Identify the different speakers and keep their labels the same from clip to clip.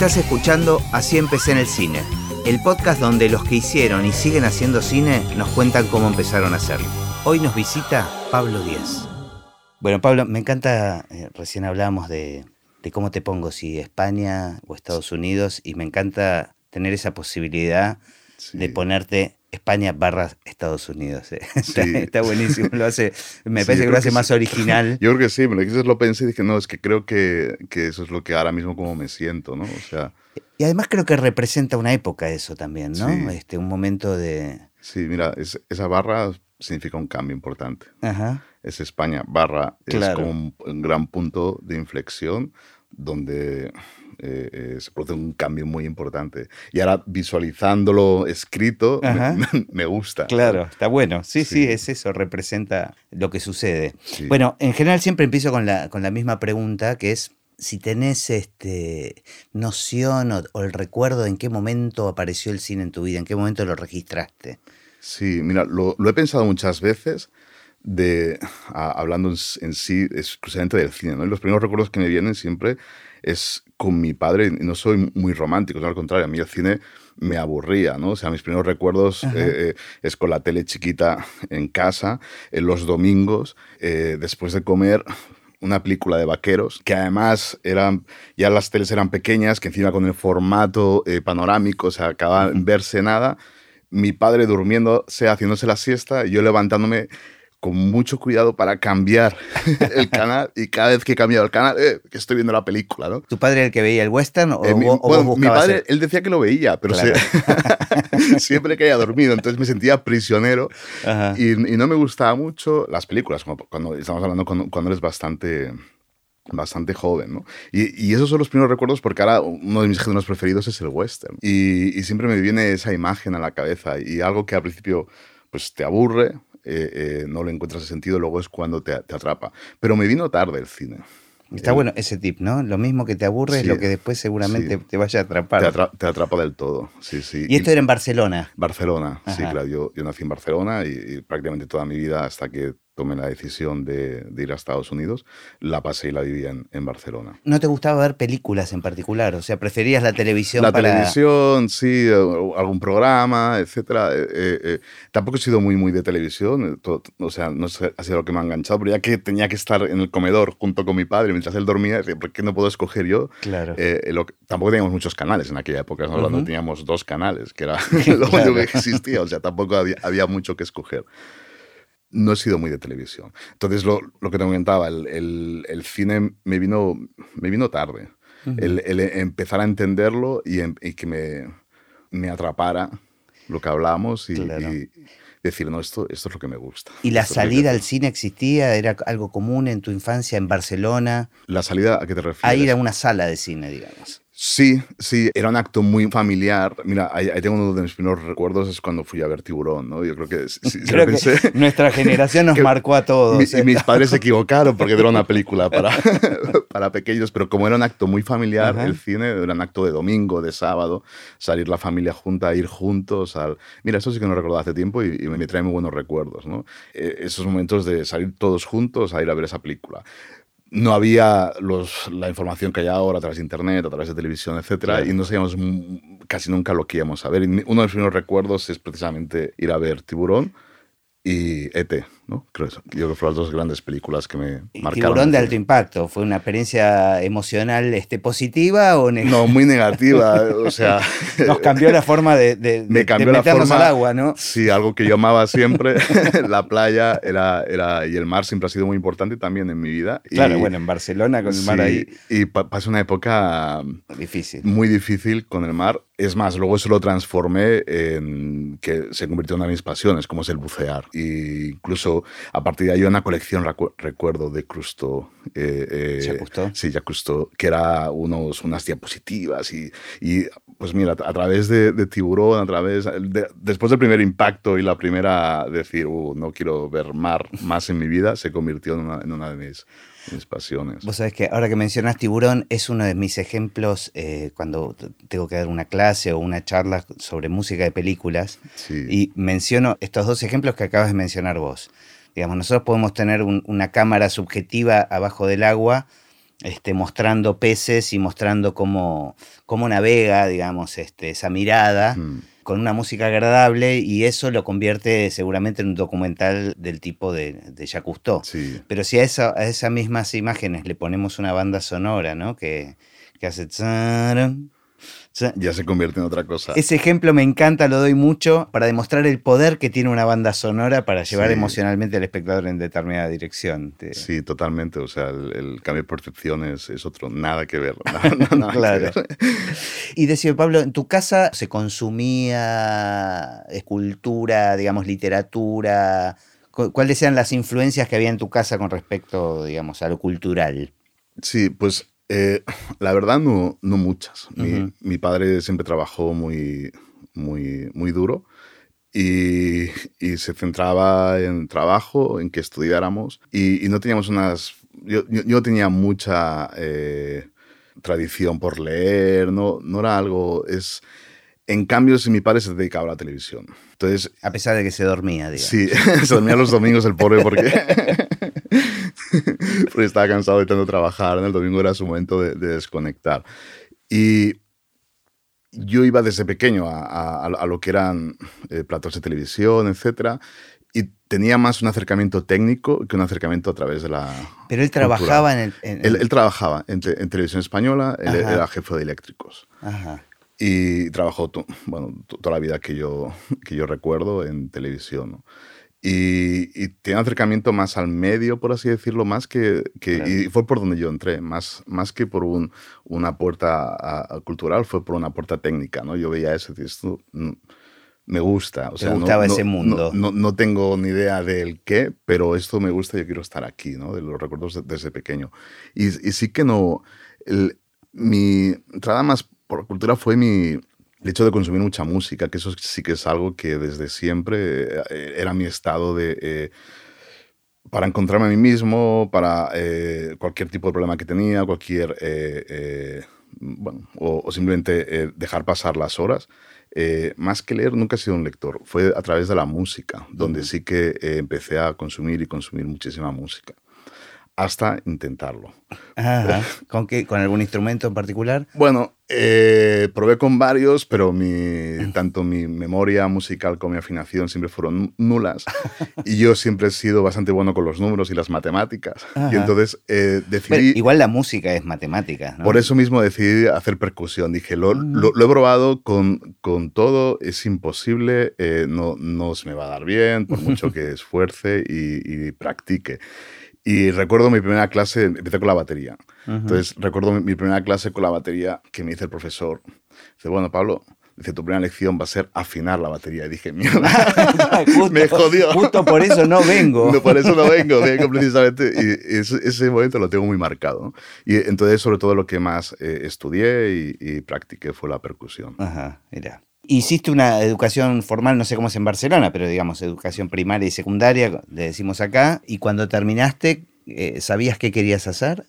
Speaker 1: Estás escuchando Así empecé en el cine, el podcast donde los que hicieron y siguen haciendo cine nos cuentan cómo empezaron a hacerlo. Hoy nos visita Pablo Díaz. Bueno, Pablo, me encanta, eh, recién hablábamos de, de cómo te pongo, si España o Estados Unidos, y me encanta tener esa posibilidad de ponerte España barra Estados Unidos. eh. Está,
Speaker 2: Sí.
Speaker 1: está buenísimo, lo hace, me
Speaker 2: Sí,
Speaker 1: parece que lo hace
Speaker 2: que
Speaker 1: más
Speaker 2: sí.
Speaker 1: original.
Speaker 2: Yo creo que sí, me lo dijiste, lo pensé y dije, no, es que creo que, que eso es lo que ahora mismo como me siento, ¿no? O sea,
Speaker 1: Y además creo que representa una época eso también, ¿no?
Speaker 2: Sí.
Speaker 1: Este, un momento de...
Speaker 2: sí, mira, es- esa barra significa un cambio importante.
Speaker 1: Ajá.
Speaker 2: Es España, barra,
Speaker 1: Claro.
Speaker 2: es como un, un gran punto de inflexión donde eh, eh, se produce un cambio muy importante. Y ahora visualizándolo escrito, me, me gusta.
Speaker 1: Claro, está bueno. Sí, sí,
Speaker 2: Sí.
Speaker 1: es eso, representa lo que sucede.
Speaker 2: Sí.
Speaker 1: Bueno, en general siempre empiezo con la, con la misma pregunta, que es si tenés este, noción o, o el recuerdo de en qué momento apareció el cine en tu vida, en qué momento lo registraste.
Speaker 2: Sí, mira, lo, lo he pensado muchas veces, de, a- hablando en, en sí exclusivamente del cine, ¿no? Y los primeros recuerdos que me vienen siempre es con mi padre, no soy muy romántico, no, al contrario, a mí el cine me aburría, ¿no? O sea, mis primeros recuerdos eh, eh, es con la tele chiquita en casa, en los domingos, eh, después de comer, una película de vaqueros, que además eran, ya las teles eran pequeñas, que encima con el formato eh, panorámico, o sea, acababa de verse nada, mi padre durmiéndose, haciéndose la siesta, y yo levantándome con mucho cuidado para cambiar el canal, y cada vez que he cambiado el canal, eh, que estoy viendo la película, ¿no?
Speaker 1: ¿Tu padre el que veía el western o,
Speaker 2: Eh, mi,
Speaker 1: o
Speaker 2: bueno,
Speaker 1: vos
Speaker 2: mi padre,
Speaker 1: el-
Speaker 2: él decía que lo veía, pero
Speaker 1: Claro.
Speaker 2: se- siempre que había dormido, entonces me sentía prisionero y, y no me gustaba mucho las películas, como cuando estamos hablando cuando, cuando eres bastante bastante joven, ¿no? Y, y esos son los primeros recuerdos porque ahora uno de mis géneros preferidos es el western. Y, y siempre me viene esa imagen a la cabeza y algo que al principio pues te aburre, eh, eh, no le encuentras el sentido, luego es cuando te, te atrapa. Pero me vino tarde el cine.
Speaker 1: Está bueno ese tip, ¿no? Lo mismo que te aburre es lo que después seguramente
Speaker 2: sí.
Speaker 1: te vaya a atrapar.
Speaker 2: Te, atra- te atrapa del todo, sí, sí.
Speaker 1: y esto era en Barcelona.
Speaker 2: Barcelona, sí, claro. Yo, yo nací en Barcelona y, y prácticamente toda mi vida, hasta que tomé la decisión de, de ir a Estados Unidos, la pasé y la viví en, en Barcelona.
Speaker 1: ¿No te gustaba ver películas en particular? O sea, preferías la televisión
Speaker 2: La
Speaker 1: para...
Speaker 2: televisión, sí, algún programa, etcétera. Eh, eh, eh, tampoco he sido muy, muy de televisión, o sea, no sé, ha sido lo que me ha enganchado, pero ya que tenía que estar en el comedor junto con mi padre mientras él dormía, decía, ¿por qué no puedo escoger yo?
Speaker 1: Claro.
Speaker 2: Lo que- tampoco teníamos muchos canales en aquella época, ¿no?
Speaker 1: Ujú.
Speaker 2: teníamos dos canales, que era lo
Speaker 1: Claro.
Speaker 2: único que existía, o sea, tampoco había, había mucho que escoger. No he sido muy de televisión. Entonces, lo, lo que te comentaba, el, el- el cine me vino, me vino tarde. El, el empezar a entenderlo y, em- y que me, me atrapara lo que hablamos y,
Speaker 1: Claro.
Speaker 2: y decir, no, esto, esto es lo que me gusta.
Speaker 1: ¿Y la
Speaker 2: Esto
Speaker 1: salida al cine existía? ¿Era algo común en tu infancia en Barcelona?
Speaker 2: hacer". ¿La salida a qué te refieres?
Speaker 1: A ir a una sala de cine, digamos.
Speaker 2: Sí, sí, era un acto muy familiar. Mira, ahí, ahí tengo uno de mis primeros recuerdos, es cuando fui a ver Tiburón, ¿no? Yo creo que
Speaker 1: Creo que
Speaker 2: pensé,
Speaker 1: nuestra generación nos marcó a todos.
Speaker 2: mi-
Speaker 1: ¿eh?
Speaker 2: y mis padres se equivocaron porque era una película para, para pequeños, pero como era un acto muy familiar,
Speaker 1: Ajá.
Speaker 2: el cine era un acto de domingo, de sábado, salir la familia junta, ir juntos al... Mira, eso sí que no recordaba hace tiempo y, y me trae muy buenos recuerdos, ¿no? Eh, esos momentos de salir todos juntos a ir a ver esa película. No había los, la información que hay ahora a través de internet, a través de televisión, etcétera,
Speaker 1: Claro.
Speaker 2: y no sabíamos casi nunca lo que íbamos a ver. Y uno de los primeros recuerdos es precisamente ir a ver Tiburón y E.T., ¿no? Creo, eso. yo creo que fueron las dos grandes películas que me
Speaker 1: Y
Speaker 2: marcaron.
Speaker 1: Tiburón de alto impacto. ¿Fue una experiencia emocional este, positiva o negativa?
Speaker 2: No, muy negativa, o sea...
Speaker 1: Nos cambió la forma de, de-
Speaker 2: Me cambió
Speaker 1: de
Speaker 2: la
Speaker 1: meternos
Speaker 2: forma-
Speaker 1: al agua, ¿no?
Speaker 2: Sí, algo que yo amaba siempre, la playa era, era, y el mar siempre ha sido muy importante también en mi vida. Y-
Speaker 1: Claro, bueno, en Barcelona con el mar
Speaker 2: sí,
Speaker 1: ahí,
Speaker 2: Y pa- pasé una época
Speaker 1: difícil.
Speaker 2: muy difícil con el mar. Es más, luego eso lo transformé en que se convirtió en una de mis pasiones, como es el bucear. Y incluso a partir de ahí una colección, recu- recuerdo, de Crusto. Eh, eh. Sí, Jacques Cousteau, que era unos, unas diapositivas y, y, pues mira, a través de, de Tiburón, a través, de- después del primer impacto y la primera decir, "Uh, no quiero ver mar más en mi vida, se convirtió en una, en una de mis, mis pasiones.
Speaker 1: Vos sabés que ahora que mencionás tiburón es uno de mis ejemplos eh, cuando tengo que dar una clase o una charla sobre música de películas
Speaker 2: Sí.
Speaker 1: y menciono estos dos ejemplos que acabas de mencionar vos. Digamos, nosotros podemos tener un- una cámara subjetiva abajo del agua este, mostrando peces y mostrando cómo, cómo navega, digamos, este, esa mirada.
Speaker 2: Mm.
Speaker 1: Con una música agradable y eso lo convierte seguramente en un documental del tipo de, de Jacques Cousteau.
Speaker 2: Sí.
Speaker 1: Pero si a, esa- a esas mismas imágenes le ponemos una banda sonora, ¿no? Que, que hace...
Speaker 2: Ya se convierte en otra cosa.
Speaker 1: Ese ejemplo me encanta, lo doy mucho para demostrar el poder que tiene una banda sonora para llevar
Speaker 2: Sí.
Speaker 1: emocionalmente al espectador en determinada dirección.
Speaker 2: Sí, totalmente. O sea, el, el cambio de percepción es, es otro. Nada que ver. Nada, nada que
Speaker 1: Claro.
Speaker 2: ver.
Speaker 1: Y decía Pablo, ¿en tu casa se consumía escultura, digamos, literatura? Cu- ¿Cuáles eran las influencias que había en tu casa con respecto, digamos, a lo cultural?
Speaker 2: Sí, pues eh, la verdad no, no muchas. Mi,
Speaker 1: Ujú.
Speaker 2: mi padre siempre trabajó muy, muy, muy duro y, y se centraba en trabajo, en que estudiáramos y, y no teníamos unas... Yo, yo, yo tenía mucha eh, tradición por leer, no, no era algo... Es, en cambio, si mi padre se dedicaba a la televisión. Entonces,
Speaker 1: A pesar de que se dormía, digamos.
Speaker 2: Sí, se dormía los domingos el pobre porque, porque estaba cansado de tanto trabajar. ¿no? El domingo era su momento de, de desconectar. Y yo iba desde pequeño a, a- a lo que eran eh, platos de televisión, etc. Y tenía más un acercamiento técnico que un acercamiento a través de la...
Speaker 1: Pero él trabajaba en el... en-
Speaker 2: Él, él trabajaba en, te- en televisión española, él
Speaker 1: Ajá.
Speaker 2: era jefe de eléctricos.
Speaker 1: Ajá.
Speaker 2: Y trabajó bueno, to- toda la vida que yo, que yo recuerdo en televisión. ¿no? Y, y tiene un acercamiento más al medio, por así decirlo, más que... que
Speaker 1: Claro.
Speaker 2: Y fue por donde yo entré, más, más que por un, una puerta a- a cultural, fue por una puerta técnica. ¿no? Yo veía eso y esto me gusta. O sea, no-
Speaker 1: gustaba
Speaker 2: no-
Speaker 1: ese
Speaker 2: no-
Speaker 1: mundo.
Speaker 2: No, no tengo ni idea del qué, pero esto me gusta y yo quiero estar aquí, ¿no? de los recuerdos de- desde pequeño. Y, y sí que no... el- mi entrada más por cultura fue mi, el hecho de consumir mucha música, que eso sí que es algo que desde siempre eh, era mi estado de... eh, para encontrarme a mí mismo, para eh, cualquier tipo de problema que tenía, cualquier... eh, bueno, o, o simplemente dejar pasar las horas. Más que leer, nunca he sido un lector. Fue a través de la música, donde sí que empecé a consumir y consumir muchísima música. Hasta intentarlo.
Speaker 1: Ajá. ¿Con, qué, ¿Con algún instrumento en particular?
Speaker 2: Bueno, eh, probé con varios, pero mi, tanto mi memoria musical como mi afinación siempre fueron nulas. y yo siempre he sido bastante bueno con los números y las matemáticas.
Speaker 1: Ajá.
Speaker 2: Y entonces eh, decidí...
Speaker 1: igual la música es matemática, ¿no?
Speaker 2: Por eso mismo decidí hacer percusión. Dije, lo, lo- lo he probado con, con todo, es imposible, eh, no, no se me va a dar bien, por mucho que esfuerce y, y practique. Y recuerdo mi primera clase, empecé con la batería. Entonces recuerdo mi, mi primera clase con la batería que me dice el profesor. Dice, bueno, Pablo, dice, tu primera lección va a ser afinar la batería. Y dije, mierda,
Speaker 1: Justo-
Speaker 2: me jodió.
Speaker 1: Justo por eso no vengo.
Speaker 2: No, por eso no vengo, vengo precisamente. Y ese, ese momento lo tengo muy marcado. ¿no? Y entonces, sobre todo, lo que más eh, estudié y, y practiqué fue la percusión.
Speaker 1: Ajá, mira. Hiciste una educación formal, no sé cómo es en Barcelona, pero digamos, educación primaria y secundaria, le decimos acá, y cuando terminaste, eh, ¿sabías qué querías hacer?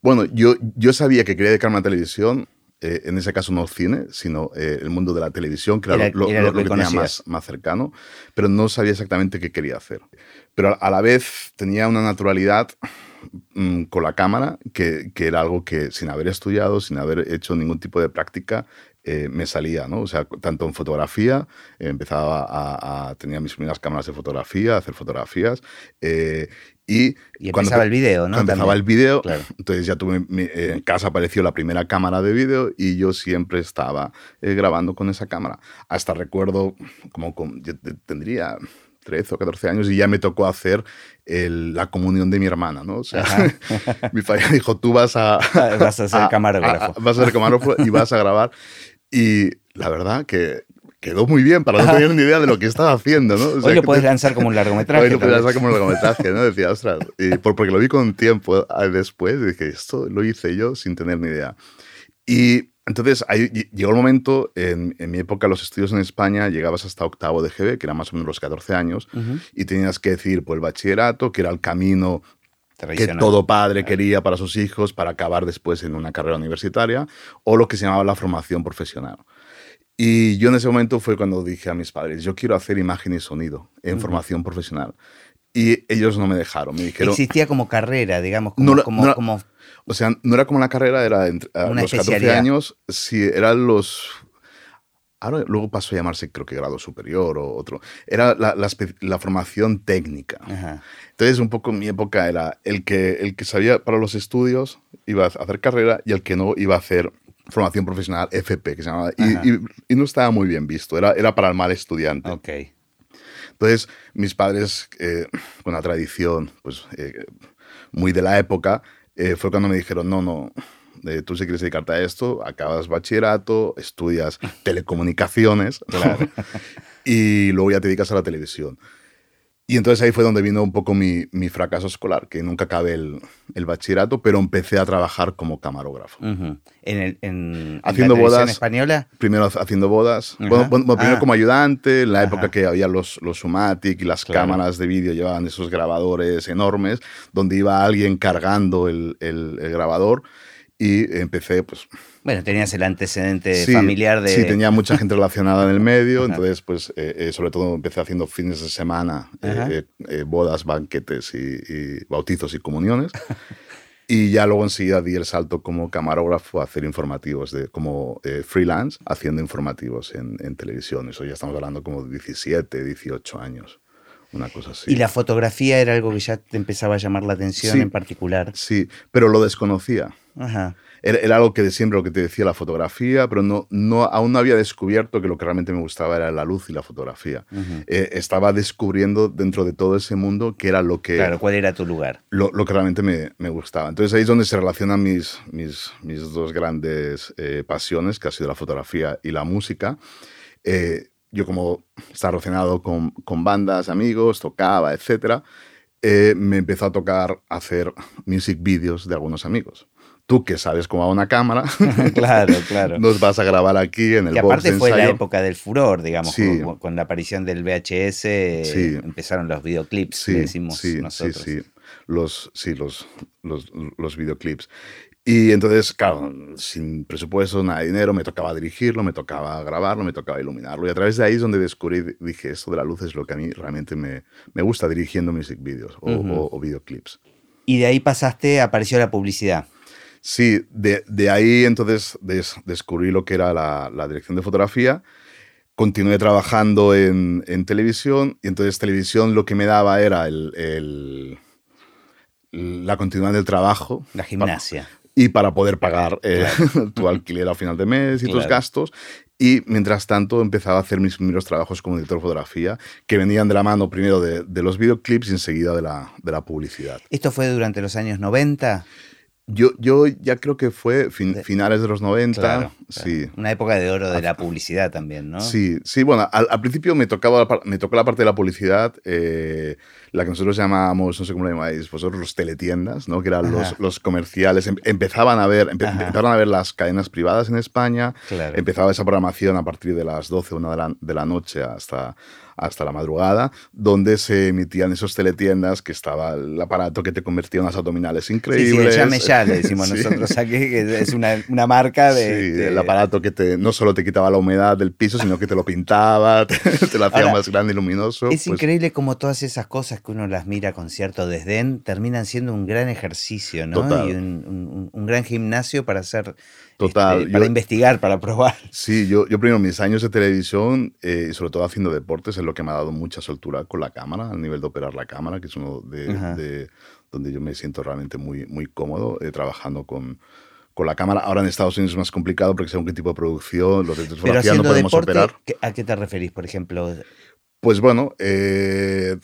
Speaker 2: Bueno, yo, yo sabía que quería dedicarme a televisión. eh, en ese caso no cine, sino eh, el mundo de la televisión, que era,
Speaker 1: Era-
Speaker 2: lo,
Speaker 1: era
Speaker 2: lo-
Speaker 1: lo
Speaker 2: lo
Speaker 1: que
Speaker 2: que tenía más, más cercano, pero no sabía exactamente qué quería hacer. Pero a la vez tenía una naturalidad mm, con la cámara, que, que era algo que sin haber estudiado, sin haber hecho ningún tipo de práctica, eh, me salía, ¿no? O sea, tanto en fotografía, eh, empezaba a, a- tenía mis primeras cámaras de fotografía, a hacer fotografías, eh, y,
Speaker 1: Y
Speaker 2: cuando
Speaker 1: empezaba el video, ¿no?
Speaker 2: cuando empezaba el vídeo,
Speaker 1: Claro.
Speaker 2: entonces ya tuve, mi- eh, en casa apareció la primera cámara de vídeo y yo siempre estaba eh, grabando con esa cámara. Hasta recuerdo, como con- yo te- tendría 13 o 14 años y ya me tocó hacer el- la comunión de mi hermana, ¿no? O sea, mi padre dijo, tú vas a...
Speaker 1: Vas a ser camarógrafo.
Speaker 2: a- vas a ser camarógrafo y vas a grabar. Y la verdad que quedó muy bien para no tener ni idea de lo que estaba haciendo, ¿no? O sea,
Speaker 1: Hoy lo puedes
Speaker 2: te-
Speaker 1: lanzar como un largometraje.
Speaker 2: Hoy lo
Speaker 1: vez.
Speaker 2: hacer como un largometraje, ¿no? Decía, ostras, y por- porque lo vi con tiempo ah, después, y dije, esto lo hice yo sin tener ni idea. Y entonces ahí llegó el momento, en, en mi época los estudios en España llegabas hasta octavo de GB, que era más o menos los 14 años,
Speaker 1: Ujú.
Speaker 2: y tenías que decidir por el bachillerato, que era el camino que todo padre quería para sus hijos para acabar después en una carrera universitaria, o lo que se llamaba la formación profesional. Y yo en ese momento fue cuando dije a mis padres, yo quiero hacer imagen y sonido en
Speaker 1: Ujú.
Speaker 2: formación profesional. y ellos no me dejaron. Me dijeron,
Speaker 1: Existía como carrera, digamos, como,
Speaker 2: No,
Speaker 1: como,
Speaker 2: no,
Speaker 1: como-
Speaker 2: o sea, no era como la carrera, era entre- a los 14
Speaker 1: especialidad.
Speaker 2: años, sí, eran los... Ahora luego pasó a llamarse, creo que grado superior o otro. Era la, la la formación técnica.
Speaker 1: Ajá.
Speaker 2: Entonces, un poco en mi época era el que, el que sabía para los estudios iba a hacer carrera y el que no iba a hacer formación profesional FP, que se llamaba. Y, y- y no estaba muy bien visto, era, era para el mal estudiante.
Speaker 1: Ok.
Speaker 2: Entonces, mis padres, eh, con la tradición pues, eh, muy de la época, eh, fue cuando me dijeron, no, no, eh, tú si quieres dedicarte a esto, acabas bachillerato, estudias telecomunicaciones y luego ya te dedicas a la televisión. Y entonces ahí fue donde vino un poco mi, mi fracaso escolar, que nunca acabé el, el bachillerato, pero empecé a trabajar como camarógrafo.
Speaker 1: Ujú. En, el, en, en
Speaker 2: Haciendo
Speaker 1: la televisión
Speaker 2: bodas.
Speaker 1: española.
Speaker 2: Primero haciendo bodas,
Speaker 1: Ajá.
Speaker 2: bueno, bueno, primero
Speaker 1: Ah.
Speaker 2: como ayudante, en la época que había los, los Sumatic y las
Speaker 1: Claro.
Speaker 2: cámaras de vídeo llevaban esos grabadores enormes, donde iba alguien cargando el- el grabador y empecé, pues...
Speaker 1: Bueno, tenías el antecedente
Speaker 2: sí,
Speaker 1: familiar de.
Speaker 2: Sí, tenía mucha gente relacionada en el medio, entonces, pues, eh, eh, sobre todo empecé haciendo fines de semana, eh, eh, eh, bodas, banquetes y, y bautizos y comuniones. Y ya luego enseguida di el salto como camarógrafo a hacer informativos, de, como eh, freelance, haciendo informativos en, en televisión. Eso ya estamos hablando como de 17, 18 años, una cosa así.
Speaker 1: Y la fotografía era algo que ya te empezaba a llamar la atención
Speaker 2: Sí.
Speaker 1: en particular.
Speaker 2: Sí, pero lo desconocía.
Speaker 1: Ajá.
Speaker 2: Era, era algo que de siempre lo que te decía la fotografía, pero no, no, aún no había descubierto que lo que realmente me gustaba era la luz y la fotografía. Eh, estaba descubriendo dentro de todo ese mundo que era lo que,
Speaker 1: Claro, ¿cuál era tu lugar?
Speaker 2: lo, lo que realmente me, me gustaba. Entonces ahí es donde se relacionan mis, mis, mis dos grandes eh, pasiones, que ha sido la fotografía y la música. Eh, yo como estaba relacionado con, con bandas, amigos, tocaba, etc., me empezó a tocar hacer music videos de algunos amigos. Tú que sabes cómo va una cámara,
Speaker 1: claro, claro.
Speaker 2: nos vas a grabar aquí en el
Speaker 1: que
Speaker 2: box
Speaker 1: aparte
Speaker 2: de
Speaker 1: fue la época del furor, digamos,
Speaker 2: Sí.
Speaker 1: con, con la aparición del VHS eh,
Speaker 2: Sí.
Speaker 1: empezaron los videoclips,
Speaker 2: Sí,
Speaker 1: le decimos
Speaker 2: sí,
Speaker 1: nosotros.
Speaker 2: sí, sí. Los, sí, los, los, los videoclips. Y entonces, claro, sin presupuesto, nada de dinero, me tocaba dirigirlo, me tocaba grabarlo, me tocaba iluminarlo. Y a través de ahí es donde descubrí, dije, esto de la luz es lo que a mí realmente me, me gusta dirigiendo music videos o,
Speaker 1: Ujú.
Speaker 2: o- o videoclips.
Speaker 1: Y de ahí pasaste, apareció la publicidad.
Speaker 2: Sí, de, de ahí entonces des- descubrí lo que era la, la dirección de fotografía. Continué trabajando en, en televisión y entonces televisión lo que me daba era el, el- la continuidad del trabajo.
Speaker 1: La gimnasia.
Speaker 2: Y para poder pagar eh, tu alquiler al final de mes y tus gastos. Y mientras tanto empezaba a hacer mis primeros trabajos como director de fotografía, que venían de la mano primero de, de los videoclips y enseguida de la, de la publicidad.
Speaker 1: ¿Esto fue durante los años 90?
Speaker 2: Yo, yo ya creo que fue fin- finales de los 90.
Speaker 1: Claro,
Speaker 2: sí.
Speaker 1: Una época de oro de la publicidad también, ¿no?
Speaker 2: Sí, sí, bueno, al, al principio me, tocaba, la me tocó la parte de la publicidad, eh, la que nosotros llamamos, no sé cómo lo llamáis vosotros, los teletiendas, ¿no? que eran los, los comerciales. Em- empezaban, a ver, empe- empezaron a ver las cadenas privadas en España,
Speaker 1: Claro.
Speaker 2: empezaba esa programación a partir de las 12, 1 de la, de la noche hasta, hasta la madrugada, donde se emitían esos teletiendas, que estaba el aparato que te convertía en unas abdominales
Speaker 1: Sí, sí,
Speaker 2: increíbles.
Speaker 1: el llame ya, le decimos
Speaker 2: Sí.
Speaker 1: nosotros aquí, que es una, una marca de...
Speaker 2: Sí,
Speaker 1: de-
Speaker 2: el aparato que te, no solo te quitaba la humedad del piso, sino que te lo pintaba, te, te lo hacía
Speaker 1: Ahora,
Speaker 2: más grande y luminoso.
Speaker 1: Es
Speaker 2: pues,
Speaker 1: increíble como todas esas cosas que uno las mira con cierto desdén terminan siendo un gran ejercicio, ¿no?
Speaker 2: Total.
Speaker 1: Y un, un- un gran gimnasio para hacer,
Speaker 2: Total,
Speaker 1: este, para
Speaker 2: yo-
Speaker 1: investigar, para probar.
Speaker 2: Sí, yo, yo primero mis años de televisión eh, y sobre todo haciendo deportes es lo que me ha dado mucha soltura con la cámara, al nivel de operar la cámara, que es uno de, de- donde yo me siento realmente muy, muy cómodo eh, trabajando con, con la cámara. Ahora en Estados Unidos es más complicado porque según qué tipo de producción, los de fotografía no podemos
Speaker 1: deporte,
Speaker 2: operar.
Speaker 1: ¿qué- ¿a qué te referís, por ejemplo?
Speaker 2: Pues bueno, eh,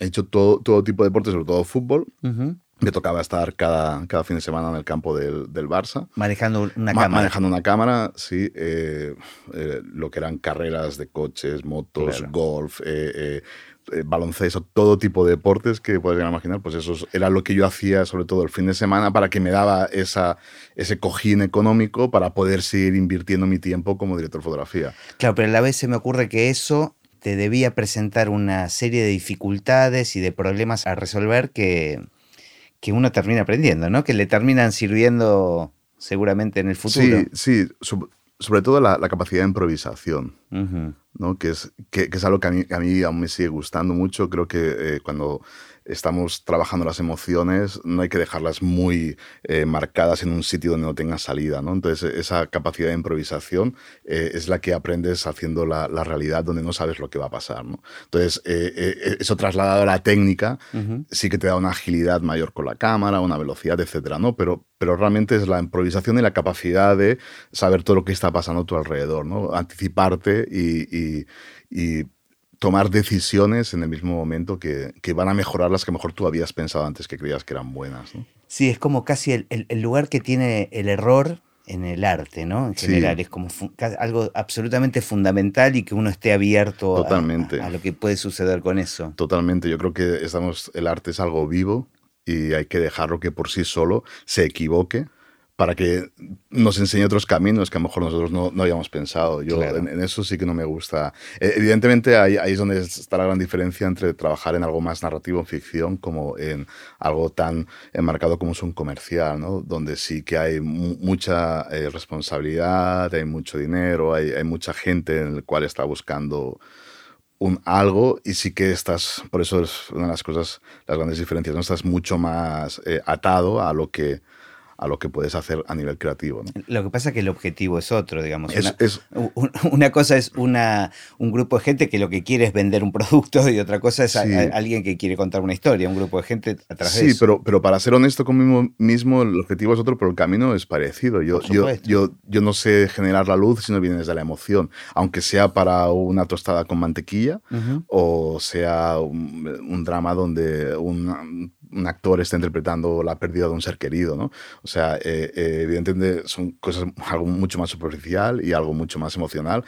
Speaker 2: he hecho todo, todo tipo de deportes, sobre todo fútbol.
Speaker 1: Ujú.
Speaker 2: Me tocaba estar cada, cada fin de semana en el campo del, del Barça.
Speaker 1: Manejando una
Speaker 2: Ma-
Speaker 1: cámara.
Speaker 2: Manejando una cámara, sí. eh, eh, lo que eran carreras de coches, motos,
Speaker 1: Claro.
Speaker 2: golf, eh, baloncesto, todo tipo de deportes que puedes imaginar. Pues eso es- era lo que yo hacía, sobre todo el fin de semana, para que me daba esa, ese cojín económico para poder seguir invirtiendo mi tiempo como director de fotografía.
Speaker 1: Claro, pero a la vez se me ocurre que eso te debía presentar una serie de dificultades y de problemas a resolver que, que uno termina aprendiendo, ¿no? Que le terminan sirviendo seguramente en el futuro.
Speaker 2: Sí, sí. sob- sobre todo la, la capacidad de improvisación. ¿no? que, es, que, que es algo que a mí, que a mí aún me sigue gustando mucho. Creo que eh, cuando estamos trabajando las emociones, no hay que dejarlas muy eh, marcadas en un sitio donde no tengan salida. ¿no? Entonces, esa capacidad de improvisación eh, es la que aprendes haciendo la, realidad donde no sabes lo que va a pasar. ¿no? Entonces, eh, eso trasladado a la técnica sí que te da una agilidad mayor con la cámara, una velocidad, etcétera, ¿no? Pero, pero realmente es la improvisación y la capacidad de saber todo lo que está pasando a tu alrededor, ¿no? Anticiparte y, y tomar decisiones en el mismo momento que, que, van a mejorar las que mejor tú habías pensado antes que creías que eran buenas. ¿no?
Speaker 1: Sí, es como casi el, el, lugar que tiene el error en el arte, ¿no? En general, es como algo absolutamente fundamental y que uno esté abierto
Speaker 2: Totalmente.
Speaker 1: A, a, lo que puede suceder con eso.
Speaker 2: Totalmente, yo creo que estamos, el arte es algo vivo y hay que dejarlo que por sí solo se equivoque para que nos enseñe otros caminos que a lo mejor nosotros no, no habíamos pensado. Yo en, eso sí que no me gusta. Eh, evidentemente ahí, ahí, es donde está la gran diferencia entre trabajar en algo más narrativo en ficción como en algo tan enmarcado como es un comercial, ¿no? donde sí que hay mucha eh, responsabilidad, hay mucho dinero, hay, hay, mucha gente en el cual está buscando un algo y sí que estás, por eso es una de las cosas, las grandes diferencias, ¿no? estás mucho más eh, atado a lo que a lo que puedes hacer a nivel creativo.
Speaker 1: Lo que pasa es que el objetivo es otro, digamos.
Speaker 2: Es,
Speaker 1: una, cosa es una, un grupo de gente que lo que quiere es vender un producto y otra cosa es alguien que quiere contar una historia, un grupo de gente a través
Speaker 2: sí, pero, pero para ser honesto conmigo mismo, el objetivo es otro, pero el camino es parecido. Yo, yo, yo, yo, no sé generar la luz si no viene desde la emoción, aunque sea para una tostada con mantequilla o sea un, drama donde un, un actor está interpretando la pérdida de un ser querido, ¿no? O sea, eh, eh, evidentemente son cosas algo mucho más superficial y algo mucho más emocional,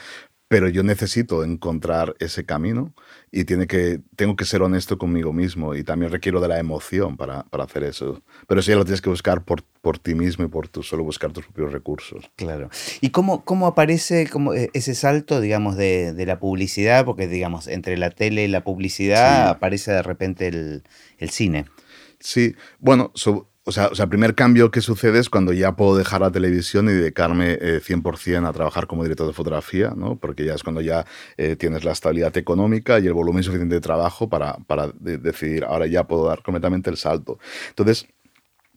Speaker 2: pero yo necesito encontrar ese camino y tiene que, tengo que ser honesto conmigo mismo y también requiero de la emoción para, para hacer eso. Pero eso ya lo tienes que buscar por, por ti mismo y por tu, solo buscar tus propios recursos.
Speaker 1: Claro. ¿Y cómo, cómo aparece como eh, ese salto, digamos, de, de, la publicidad? Porque, digamos, entre la tele y la publicidad aparece de repente el, el cine.
Speaker 2: Sí, bueno, o sea, el primer cambio que sucede es cuando ya puedo dejar la televisión y dedicarme 100% eh, a trabajar como director de fotografía, ¿no? porque ya es cuando ya eh, tienes la estabilidad económica y el volumen suficiente de trabajo para, para decidir, ahora ya puedo dar completamente el salto. Entonces,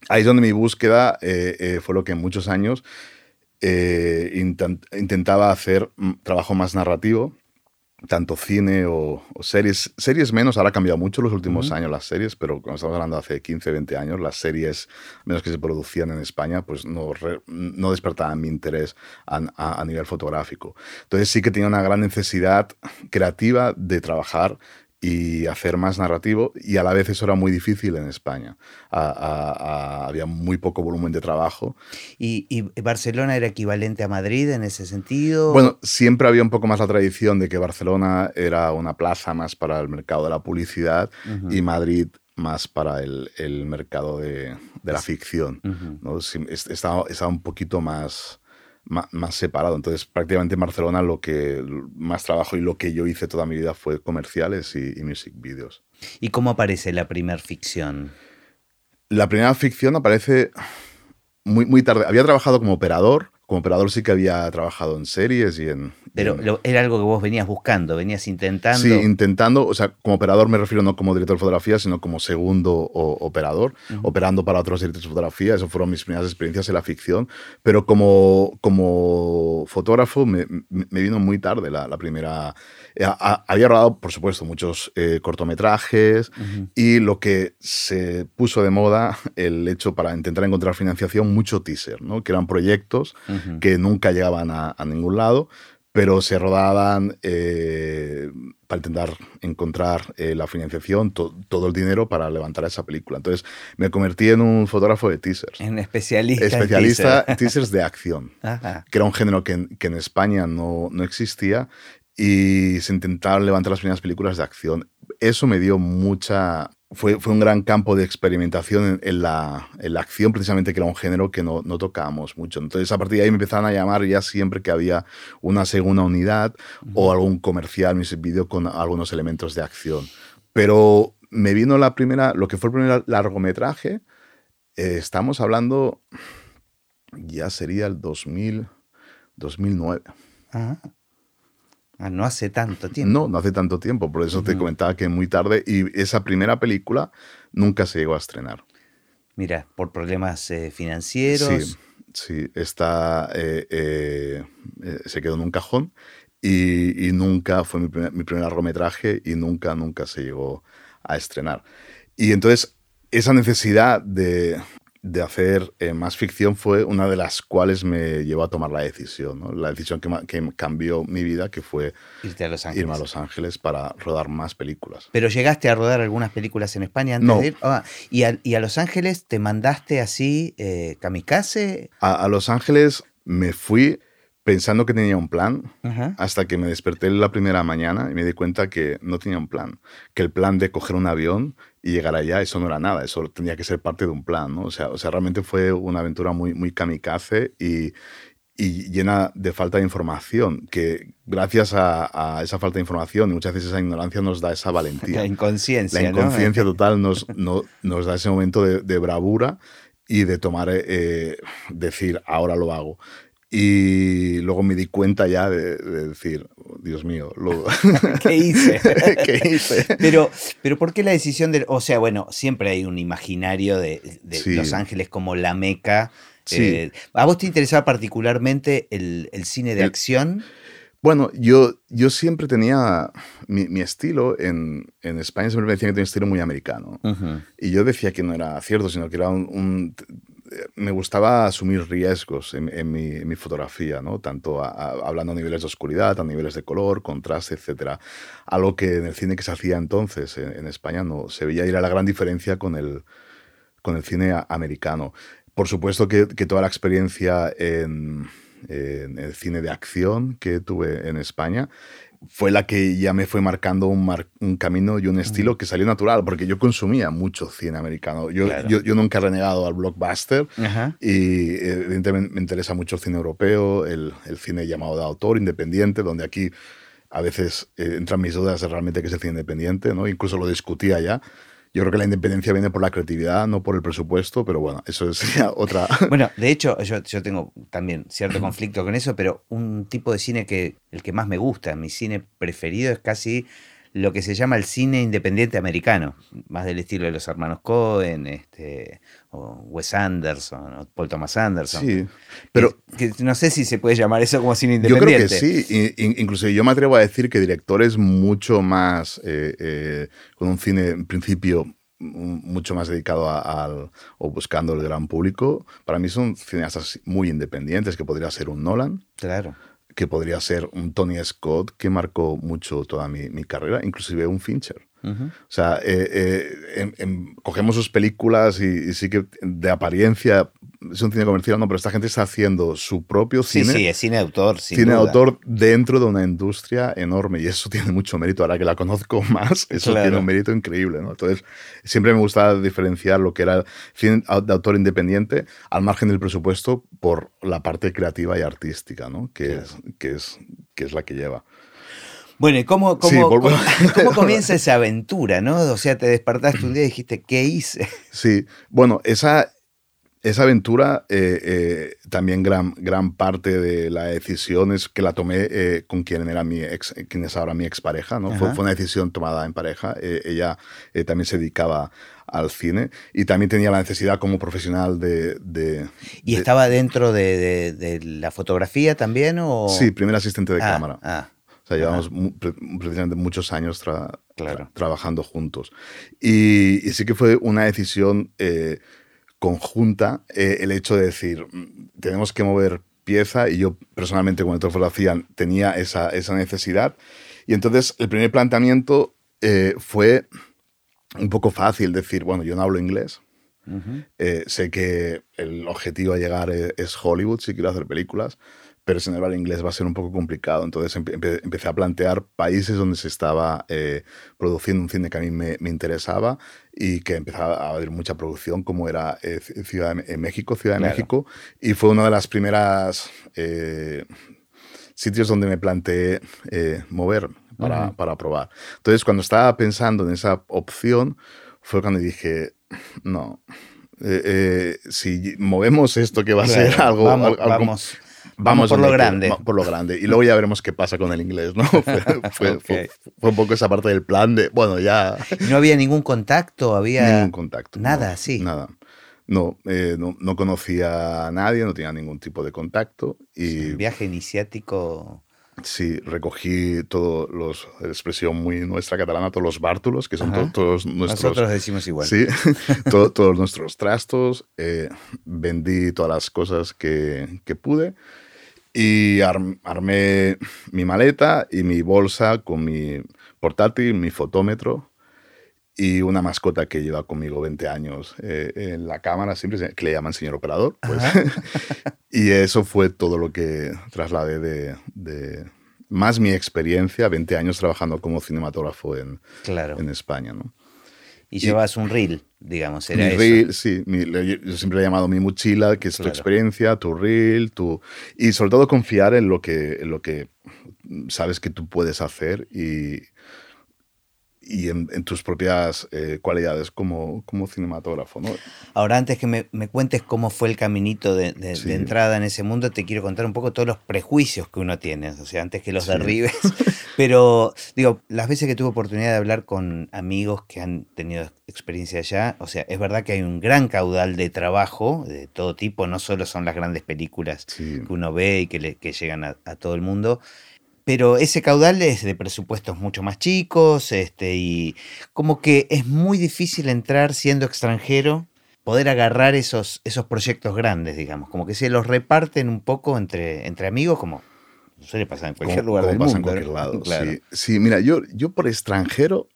Speaker 2: ahí es donde mi búsqueda eh, fue lo que en muchos años intentaba hacer mm, trabajo más narrativo tanto cine o, series, series menos, ahora ha cambiado mucho los últimos años las series, pero cuando estamos hablando de hace 15, 20 años, las series, menos que se producían en España, pues no, no despertaban mi interés a, a, nivel fotográfico. Entonces sí que tenía una gran necesidad creativa de trabajar y hacer más narrativo y a la vez eso era muy difícil en España. había muy poco volumen de trabajo.
Speaker 1: ¿Y, Barcelona era equivalente a Madrid en ese sentido?
Speaker 2: Bueno, siempre había un poco más la tradición de que Barcelona era una plaza más para el mercado de la publicidad y Madrid más para el, el mercado de, de, la ficción. ¿no? estaba, estaba un poquito más más, separado. Entonces, prácticamente en Barcelona lo que más trabajo y lo que yo hice toda mi vida fue comerciales y, music videos.
Speaker 1: ¿Y cómo aparece la primera ficción?
Speaker 2: La primera ficción aparece muy, muy tarde. Había trabajado como operador. Como operador sí que había trabajado en series y en,
Speaker 1: pero era algo que vos venías buscando, venías intentando.
Speaker 2: Sí, intentando, o sea, como operador me refiero no como director de fotografía, sino como segundo operador, operando para otros directores de fotografía. Esas fueron mis primeras experiencias en la ficción. Pero como, como fotógrafo me, vino muy tarde la, primera. Eh, había rodado, por supuesto, muchos eh, cortometrajes y lo que se puso de moda, el hecho para intentar encontrar financiación, mucho teaser, ¿no? que eran proyectos que nunca llegaban a, a ningún lado pero se rodaban eh, para intentar encontrar eh, la financiación, todo el dinero para levantar esa película. Entonces me convertí en un fotógrafo de teasers.
Speaker 1: En especialista.
Speaker 2: Especialista en teasers de acción, que era un género que, que en España no, no existía y se intentaron levantar las primeras películas de acción. Eso me dio mucha, fue, fue un gran campo de experimentación en, la, en, la, acción, precisamente que era un género que no, no tocábamos mucho. Entonces, a partir de ahí me empezaron a llamar ya siempre que había una segunda unidad o algún comercial, music video con algunos elementos de acción. Pero me vino la primera, lo que fue el primer largometraje, eh, estamos hablando, ya sería el 2000, 2009.
Speaker 1: Ah, no hace tanto tiempo.
Speaker 2: No, no hace tanto tiempo, por eso te comentaba que muy tarde y esa primera película nunca se llegó a estrenar.
Speaker 1: Mira, por problemas eh, financieros.
Speaker 2: Sí, sí, está, eh, eh, se quedó en un cajón y, nunca fue mi primer, mi primer largometraje y nunca, nunca se llegó a estrenar. Y entonces esa necesidad de, de hacer eh, más ficción fue una de las cuales me llevó a tomar la decisión, ¿no? la decisión que, que, cambió mi vida, que fue
Speaker 1: Irte a Los
Speaker 2: irme a Los Ángeles para rodar más películas.
Speaker 1: ¿Pero llegaste a rodar algunas películas en España antes
Speaker 2: no.
Speaker 1: de ir? Ah, ¿y, a, ¿y, a, Los Ángeles te mandaste así eh, kamikaze?
Speaker 2: A, a, Los Ángeles me fui pensando que tenía un plan, hasta que me desperté la primera mañana y me di cuenta que no tenía un plan, que el plan de coger un avión y llegar allá, eso no era nada, eso tenía que ser parte de un plan, ¿no? O sea, o sea realmente fue una aventura muy, muy kamikaze y, y llena de falta de información, que gracias a, a, esa falta de información y muchas veces esa ignorancia nos da esa valentía.
Speaker 1: La inconsciencia.
Speaker 2: La inconsciencia ¿no? total nos, no, nos da ese momento de, de bravura y de tomar, eh, decir, ahora lo hago. Y luego me di cuenta ya de, de decir, Dios mío, lo...
Speaker 1: ¿qué hice?
Speaker 2: ¿Qué hice?
Speaker 1: Pero, pero ¿por qué la decisión de... O sea, bueno, siempre hay un imaginario de, de
Speaker 2: Sí.
Speaker 1: Los Ángeles como la meca.
Speaker 2: Sí.
Speaker 1: Eh, ¿A vos te interesaba particularmente el, el cine de
Speaker 2: El-
Speaker 1: acción?
Speaker 2: Bueno, yo, yo siempre tenía mi, mi estilo en, en España, siempre me decían que tenía un estilo muy americano. Y yo decía que no era cierto, sino que era un... un- me gustaba asumir riesgos en, mi, fotografía, ¿no? Tanto hablando a niveles de oscuridad, a niveles de color, contraste, etc. Algo que en el cine que se hacía entonces en, España no se veía y era la gran diferencia con el, con el cine americano. Por supuesto que, que toda la experiencia en, en el cine de acción que tuve en España fue la que ya me fue marcando un, mar- un camino y un estilo que salió natural, porque yo consumía mucho cine americano. Yo,
Speaker 1: Claro.
Speaker 2: yo, yo nunca he renegado al blockbuster
Speaker 1: Ajá.
Speaker 2: y evidentemente me interesa mucho el cine europeo, el, el cine llamado de autor, independiente, donde aquí a veces eh, entran mis dudas de realmente qué es el cine independiente, ¿no? Incluso lo discutía ya. Yo creo que la independencia viene por la creatividad, no por el presupuesto, pero bueno, eso sería otra...
Speaker 1: Bueno, de hecho, yo, yo tengo también cierto conflicto con eso, pero un tipo de cine que el que más me gusta, mi cine preferido es casi lo que se llama el cine independiente americano, más del estilo de los hermanos Cohen, este, o Wes Anderson, o Paul Thomas Anderson.
Speaker 2: Sí, pero
Speaker 1: Que- que no sé si se puede llamar eso como cine
Speaker 2: Yo creo
Speaker 1: independiente.
Speaker 2: que sí. In- incluso yo me atrevo a decir que directores mucho más, eh, eh, con un cine en principio mucho más dedicado a- al, o buscando el gran público, para mí son cineastas muy independientes, que podría ser un Nolan,
Speaker 1: Claro.
Speaker 2: Que podría ser un Tony Scott, que marcó mucho toda mi, mi carrera, inclusive un Fincher. O sea, eh, eh, en- en- cogemos sus películas y, y sí que de apariencia es un cine comercial, no, pero esta gente está haciendo su propio
Speaker 1: Sí,
Speaker 2: cine
Speaker 1: sí, es cine autor. sin
Speaker 2: cine de
Speaker 1: duda.
Speaker 2: autor dentro de una industria enorme y eso tiene mucho mérito. Ahora que la conozco más, eso
Speaker 1: Claro.
Speaker 2: tiene un mérito increíble. ¿no? Entonces, siempre me gustaba diferenciar lo que era cine de autor independiente al margen del presupuesto por la parte creativa y artística, ¿no? que,
Speaker 1: Claro.
Speaker 2: es, que, es, que es la que lleva.
Speaker 1: Bueno, ¿y cómo,
Speaker 2: Sí,
Speaker 1: cómo- cómo comienza esa aventura, no? O sea, te despertaste un día y dijiste, ¿qué hice?
Speaker 2: Sí, bueno, esa, esa aventura, eh, eh, también gran, gran parte de la decisión es que la tomé eh, con quien era mi ex, quien es ahora mi expareja, ¿no? Fue, fue una decisión tomada en pareja. Eh, ella eh, también se dedicaba al cine y también tenía la necesidad como profesional de... de-
Speaker 1: ¿Y
Speaker 2: de-
Speaker 1: estaba dentro de, de- la fotografía también? O...
Speaker 2: Sí, primer asistente de
Speaker 1: Ah,
Speaker 2: cámara.
Speaker 1: ah,
Speaker 2: O sea, llevamos mu- precisamente muchos años tra-
Speaker 1: Claro.
Speaker 2: tra- trabajando juntos. Y, y sí que fue una decisión eh, conjunta eh, el hecho de decir, mm, tenemos que mover pieza y yo personalmente director de fotografía tenía esa, esa necesidad. Y entonces el primer planteamiento eh, fue un poco fácil decir, bueno, yo no hablo inglés.
Speaker 1: ujú.
Speaker 2: Eh, sé que el objetivo a llegar es, es Hollywood, si quiero hacer películas, pero sin hablar inglés va a ser un poco complicado. Entonces empe- empe- empecé a plantear países donde se estaba eh, produciendo un cine que a mí me, me interesaba y que empezaba a haber mucha producción, como era eh, Ci- Ciudad de, México, Ciudad de
Speaker 1: Claro.
Speaker 2: México, y fue una de las primeras eh, sitios donde me planteé eh, mover para,
Speaker 1: Ujú.
Speaker 2: para probar. Entonces, cuando estaba pensando en esa opción, fue cuando dije, no, eh, eh, si movemos esto que va a ser
Speaker 1: Claro,
Speaker 2: algo,
Speaker 1: vamos,
Speaker 2: algo- algo
Speaker 1: vamos. vamos, por lo grande.
Speaker 2: por lo grande. Y luego ya veremos qué pasa con el inglés, ¿no? Fue, fue, un poco esa parte del plan de, bueno, ya...
Speaker 1: ¿No había ningún contacto? ¿Había...
Speaker 2: Ningún contacto.
Speaker 1: Nada, sí.
Speaker 2: Nada. No, eh, no, no, conocía a nadie, no tenía ningún tipo de contacto. Y,
Speaker 1: viaje iniciático
Speaker 2: Sí, recogí todo los, expresión muy nuestra catalana, todos los bártulos, que son todos nuestros...
Speaker 1: Nosotros decimos igual.
Speaker 2: Sí, todos nuestros trastos, eh, vendí todas las cosas que, que pude y armé mi maleta y mi bolsa con mi portátil, mi fotómetro y una mascota que lleva conmigo 20 años eh, en la cámara, siempre que le llaman señor operador. Pues. y eso fue todo lo que trasladé de, de, más mi experiencia, 20 años trabajando como cinematógrafo en,
Speaker 1: claro.
Speaker 2: en España. ¿no?
Speaker 1: Y, llevas un reel, digamos, era
Speaker 2: mi Reel, sí, yo siempre he llamado mi mochila, que es tu experiencia, tu reel, tu, y sobre todo confiar en lo que, en lo que sabes que tú puedes hacer y y en, tus propias eh, cualidades como, como cinematógrafo. ¿no?
Speaker 1: Ahora, antes que me, me, cuentes cómo fue el caminito de, de, entrada en ese mundo, te quiero contar un poco todos los prejuicios que uno tiene, o sea, antes que los derribes. Pero, digo, las veces que tuve oportunidad de hablar con amigos que han tenido experiencia allá, o sea, es verdad que hay un gran caudal de trabajo de todo tipo, no solo son las grandes películas que uno ve y que, le, que llegan a, a todo el mundo, pero ese caudal es de presupuestos mucho más chicos, este, y como que es muy difícil entrar siendo extranjero, poder agarrar esos, esos proyectos grandes, digamos, como que se los reparten un poco entre, entre amigos, como suele pasar en cualquier lugar del mundo.
Speaker 2: En cualquier lado, sí. mira, yo, yo por extranjero,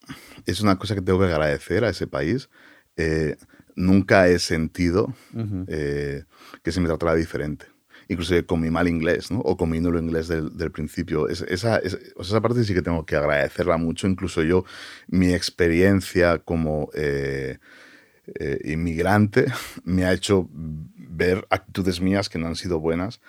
Speaker 2: es una cosa que tengo que agradecer a ese país. Eh, nunca he sentido eh, que se me tratara diferente incluso con mi mal inglés, ¿no? O con mi nulo inglés del, del principio. esa, esa parte sí que tengo que agradecerla mucho. Incluso yo, mi experiencia como eh, eh, inmigrante me ha hecho ver actitudes mías que no han sido buenas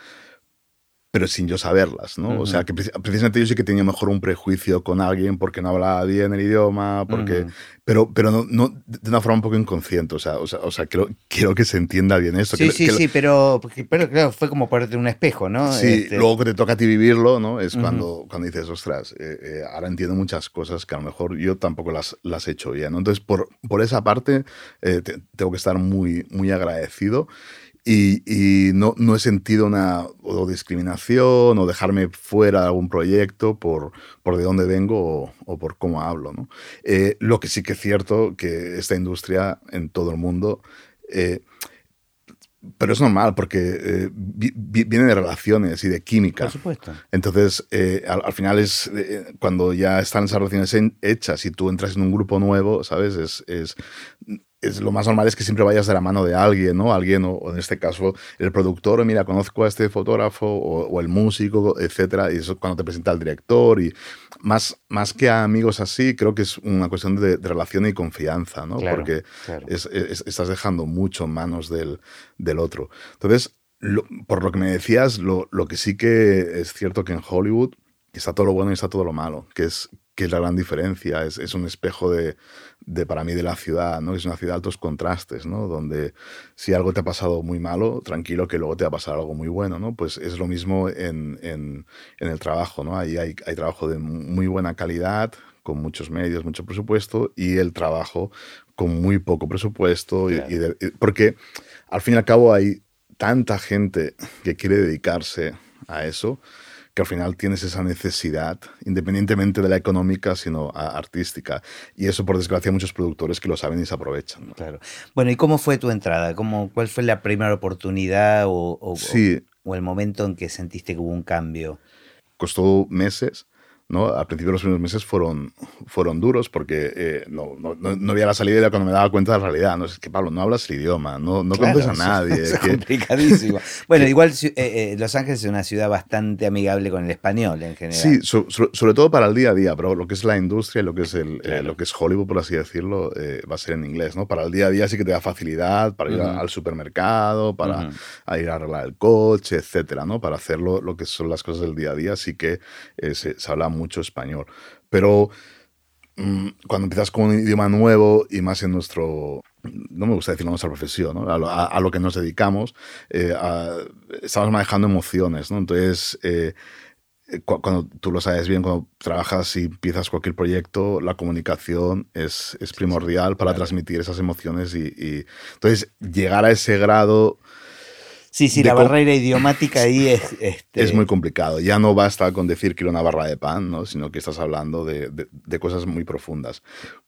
Speaker 2: pero sin yo saberlas, ¿no? O sea, que precisamente yo sí que tenía mejor un prejuicio con alguien porque no hablaba bien el idioma, porque... Pero, pero no, no, de una forma un poco inconsciente, o sea, o sea, o sea quiero, quiero que se entienda bien esto.
Speaker 1: Sí, sí, sí, pero, pero claro, fue como ponerte un espejo, ¿no?
Speaker 2: Sí, este luego que te toca a ti vivirlo, ¿no? Es cuando, cuando dices, ostras, eh, eh, ahora entiendo muchas cosas que a lo mejor yo tampoco las, las he hecho bien, ¿no? Entonces, por, por esa parte, eh, tengo que estar muy, muy agradecido. Y, no, no, he sentido una discriminación o dejarme fuera de algún proyecto por, por de dónde vengo o, por cómo hablo. ¿no? Eh, lo que sí que es cierto que esta industria en todo el mundo... Eh, pero es normal porque eh, viene de relaciones y de química.
Speaker 1: Por supuesto.
Speaker 2: Entonces, al, final es cuando ya están esas relaciones hechas y tú entras en un grupo nuevo, ¿sabes? Es, es es, lo más normal es que siempre vayas de la mano de alguien, ¿no? Alguien, o, en este caso el productor, mira, conozco a este fotógrafo o, el músico, etcétera, y eso cuando te presenta el director y más, más que a amigos así, creo que es una cuestión de, relación y confianza, ¿no? Porque estás dejando mucho en manos del, del otro. Entonces, por lo que me decías, lo, lo que sí que es cierto que en Hollywood está todo lo bueno y está todo lo malo, que es, que es la gran diferencia, es, es un espejo de, de, para mí de la ciudad, ¿no? Es una ciudad de altos contrastes, ¿no? Donde si algo te ha pasado muy malo, tranquilo que luego te va a pasar algo muy bueno, ¿no? Pues es lo mismo en, en, en el trabajo, ¿no? Ahí hay, hay trabajo de muy buena calidad, con muchos medios, mucho presupuesto, y el trabajo con muy poco presupuesto, y, porque al fin y al cabo hay tanta gente que quiere dedicarse a eso, que al final tienes esa necesidad, independientemente de la económica, sino artística. Y eso, por desgracia, hay muchos productores que lo saben y se aprovechan.
Speaker 1: Claro. Bueno, ¿y cómo fue tu entrada? ¿Cómo, ¿Cuál fue la primera oportunidad o, o, o el momento en que sentiste que hubo un cambio?
Speaker 2: Costó meses ¿no? Al principio los primeros meses fueron, fueron duros porque eh, no, no, no, había la salida cuando me daba cuenta de la realidad. ¿no? Es que, Pablo, no hablas el idioma, no, no conoces a nadie.
Speaker 1: Es, complicadísimo. bueno, igual eh, eh, Los Ángeles es una ciudad bastante amigable con el español en general.
Speaker 2: Sí, sobre todo para el día a día, pero lo que es la industria, lo que es, el, lo que es Hollywood, por así decirlo, va a ser en inglés. ¿no? Para el día a día sí que te da facilidad para ir al supermercado, para ir a arreglar el coche, etcétera, ¿no? Para hacerlo lo que son las cosas del día a día, sí que se, se habla mucho español. Pero mm, cuando empiezas con un idioma nuevo y más en nuestro, no me gusta decirlo, nuestra profesión, ¿no? a, lo, que nos dedicamos, eh, estamos manejando emociones, ¿no? Entonces, eh, cuando tú lo sabes bien, cuando trabajas y empiezas cualquier proyecto, la comunicación es, es primordial para transmitir esas emociones y, y, entonces llegar a ese grado
Speaker 1: Sí, sí, la barrera idiomática ahí es... Este...
Speaker 2: Es muy complicado. Ya no basta con decir quiero una barra de pan, ¿no? sino que estás hablando de, de, cosas muy profundas.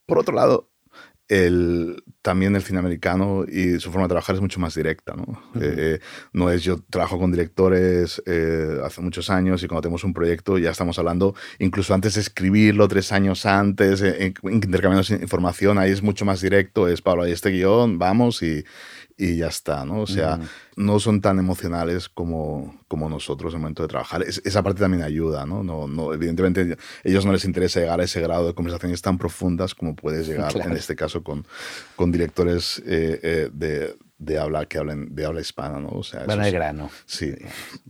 Speaker 2: Por otro lado, el, también el cine americano y su forma de trabajar es mucho más directa. ¿no? Eh, no es yo trabajo con directores eh, hace muchos años y cuando tenemos un proyecto ya estamos hablando, incluso antes de escribirlo, tres años antes, eh, intercambiando información, ahí es mucho más directo, es Pablo, ahí este guion, vamos y, y ya está, ¿no? O sea, no son tan emocionales como, como nosotros en el momento de trabajar. esa parte también ayuda, ¿no? No, ¿no? Evidentemente, a ellos no les interesa llegar a ese grado de conversaciones tan profundas como puedes llegar, en este caso, con, con directores eh, eh, de, de habla que hablen de habla hispana, ¿no? O
Speaker 1: sea, Van al grano.
Speaker 2: Sí,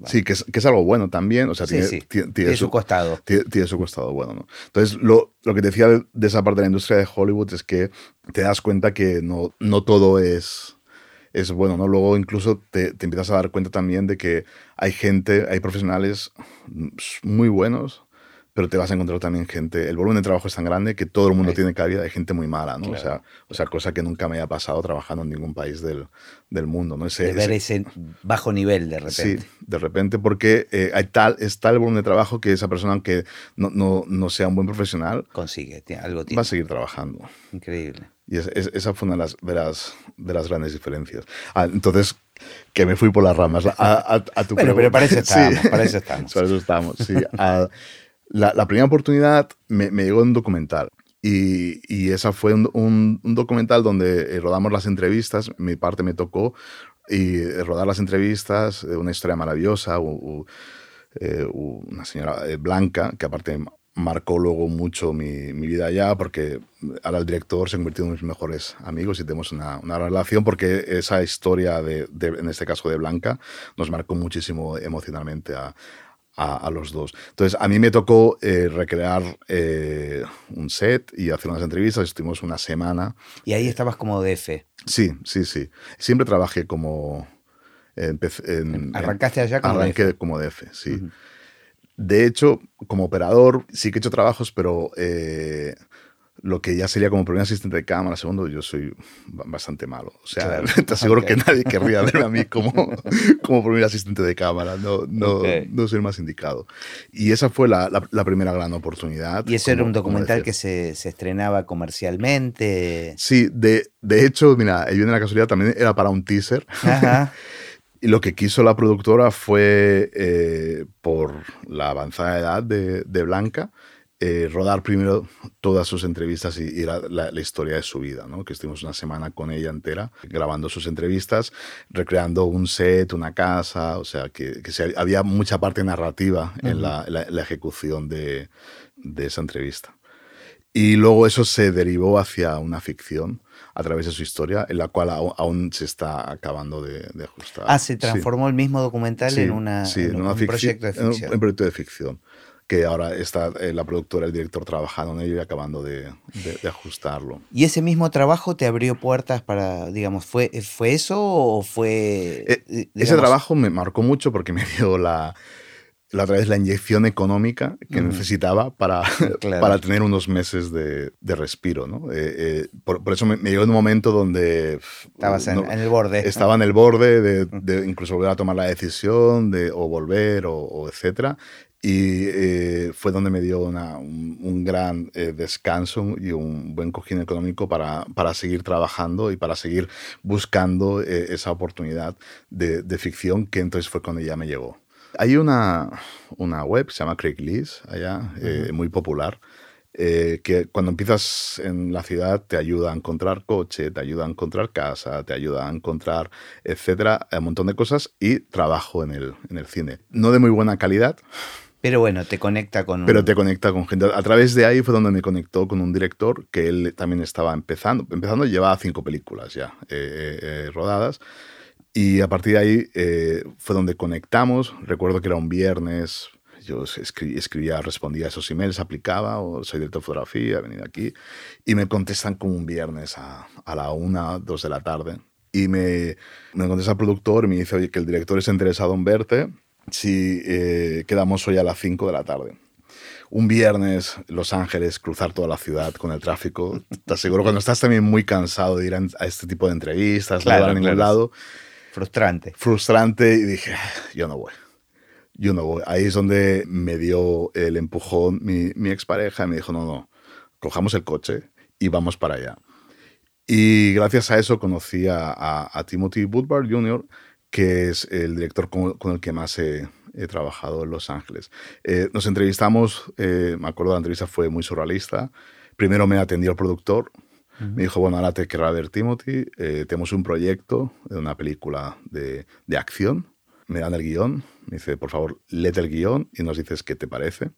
Speaker 2: sí que, es, que, es, algo bueno también. O sea, tiene,
Speaker 1: tiene, su, costado.
Speaker 2: Tiene, su costado bueno, ¿no? Entonces, lo, lo que te decía de, esa parte de la industria de Hollywood es que te das cuenta que no, no todo es es bueno, ¿no? Luego incluso te, te, empiezas a dar cuenta también de que hay gente, hay profesionales muy buenos, pero te vas a encontrar también gente, el volumen de trabajo es tan grande que todo el mundo tiene cabida de gente muy mala, ¿no? O, sea, o sea, cosa que nunca me haya pasado trabajando en ningún país del, del mundo, ¿no?
Speaker 1: Ese, ver ese, bajo nivel de repente.
Speaker 2: Sí, de repente, porque eh, hay tal, es tal el volumen de trabajo que esa persona, aunque no, no, no sea un buen profesional,
Speaker 1: consigue, algo tiene.
Speaker 2: Va a seguir trabajando.
Speaker 1: Increíble.
Speaker 2: Y esa fue una de las, de las, de las grandes diferencias. Ah, entonces, que me fui por las ramas. A, a, tu
Speaker 1: bueno, pero para eso estamos. Para eso estamos.
Speaker 2: para eso estamos, sí. la, la, primera oportunidad me, me, llegó un documental. Y, y esa fue un, un, documental donde eh, rodamos las entrevistas. Mi parte me tocó y eh, rodar las entrevistas, una historia maravillosa. Eh, una señora blanca, que aparte marcó luego mucho mi, mi, vida allá porque ahora el director se convirtió en mis mejores amigos y tenemos una, una relación porque esa historia, de, en este caso de Blanca, nos marcó muchísimo emocionalmente a, a, los dos. Entonces, a mí me tocó eh, recrear eh, un set y hacer unas entrevistas, estuvimos una semana.
Speaker 1: ¿Y ahí estabas como DF?
Speaker 2: Sí, sí, sí. Siempre trabajé como... En,
Speaker 1: ¿Arrancaste allá
Speaker 2: como arranqué DF? como DF, sí. De hecho, como operador, sí que he hecho trabajos, pero eh, lo que ya sería como primer asistente de cámara, segundo, yo soy bastante malo. O sea, te aseguro que nadie querría verme a mí como, como primer asistente de cámara. No, no, no soy el más indicado. Y esa fue la, la, primera gran oportunidad.
Speaker 1: ¿Y eso era un documental que se, se, estrenaba comercialmente?
Speaker 2: Sí, de, de hecho, mira, ahí viene la casualidad, también era para un teaser. Ajá. Y lo que quiso la productora fue, eh, por la avanzada edad de, de Blanca, eh, rodar primero todas sus entrevistas y, la, historia de su vida, ¿no? que estuvimos una semana con ella entera grabando sus entrevistas, recreando un set, una casa, o sea, que, que había mucha parte narrativa en la, la, ejecución de, de, esa entrevista. Y luego eso se derivó hacia una ficción a través de su historia, en la cual aún, se está acabando de, ajustar.
Speaker 1: Ah, se transformó el mismo documental en, una, un proyecto de ficción.
Speaker 2: Un, proyecto de ficción que ahora está eh, la productora, el director trabajando en ello y acabando de, de, ajustarlo.
Speaker 1: ¿Y ese mismo trabajo te abrió puertas para, digamos, fue, fue eso o fue...
Speaker 2: Eh, ese trabajo me marcó mucho porque me dio la, la otra vez la inyección económica que necesitaba para, para tener unos meses de, de respiro. ¿no? Eh, eh, por, por, eso me, llegó en un momento donde...
Speaker 1: Estabas en, el borde.
Speaker 2: Estaba en el borde de, de, incluso volver a tomar la decisión de o volver o, o etcétera. Y eh, fue donde me dio una, un, un, gran descanso y un buen cojín económico para, para seguir trabajando y para seguir buscando esa oportunidad de, de ficción que entonces fue cuando ya me llegó. Hay una, una web que se llama Craigslist, allá, eh, muy popular, eh, que cuando empiezas en la ciudad te ayuda a encontrar coche, te ayuda a encontrar casa, te ayuda a encontrar, etcétera, un montón de cosas y trabajo en el, en el cine. No de muy buena calidad.
Speaker 1: Pero bueno, te conecta con...
Speaker 2: Pero te conecta con gente. A través de ahí fue donde me conectó con un director que él también estaba empezando. Empezando, llevaba cinco películas ya eh, rodadas. Y a partir de ahí eh, fue donde conectamos. Recuerdo que era un viernes, yo escribía, respondía a esos emails, aplicaba, o soy director de fotografía, he venido aquí, y me contestan como un viernes a, a la una, dos de la tarde. Y me, me contesta el productor y me dice, oye, que el director está interesado en verte si eh, quedamos hoy a las 5 de la tarde. Un viernes, Los Ángeles, cruzar toda la ciudad con el tráfico. Te aseguro, cuando estás también muy cansado de ir a, este tipo de entrevistas, no a ningún lado.
Speaker 1: Frustrante.
Speaker 2: Frustrante y dije, yo no voy. Yo no voy. Ahí es donde me dio el empujón mi, mi expareja y me dijo, no, no, cojamos el coche y vamos para allá. Y gracias a eso conocí a, a, Timothy Woodward Jr., que es el director con, el que más he, trabajado en Los Ángeles. Eh, nos entrevistamos, eh, me acuerdo la entrevista fue muy surrealista. Primero me atendió el productor, me dijo, bueno, ahora te querrá ver Timothy, eh, tenemos un proyecto de una película de, de, acción, me dan el guion, me dice, por favor, léete el guion y nos dices qué te parece.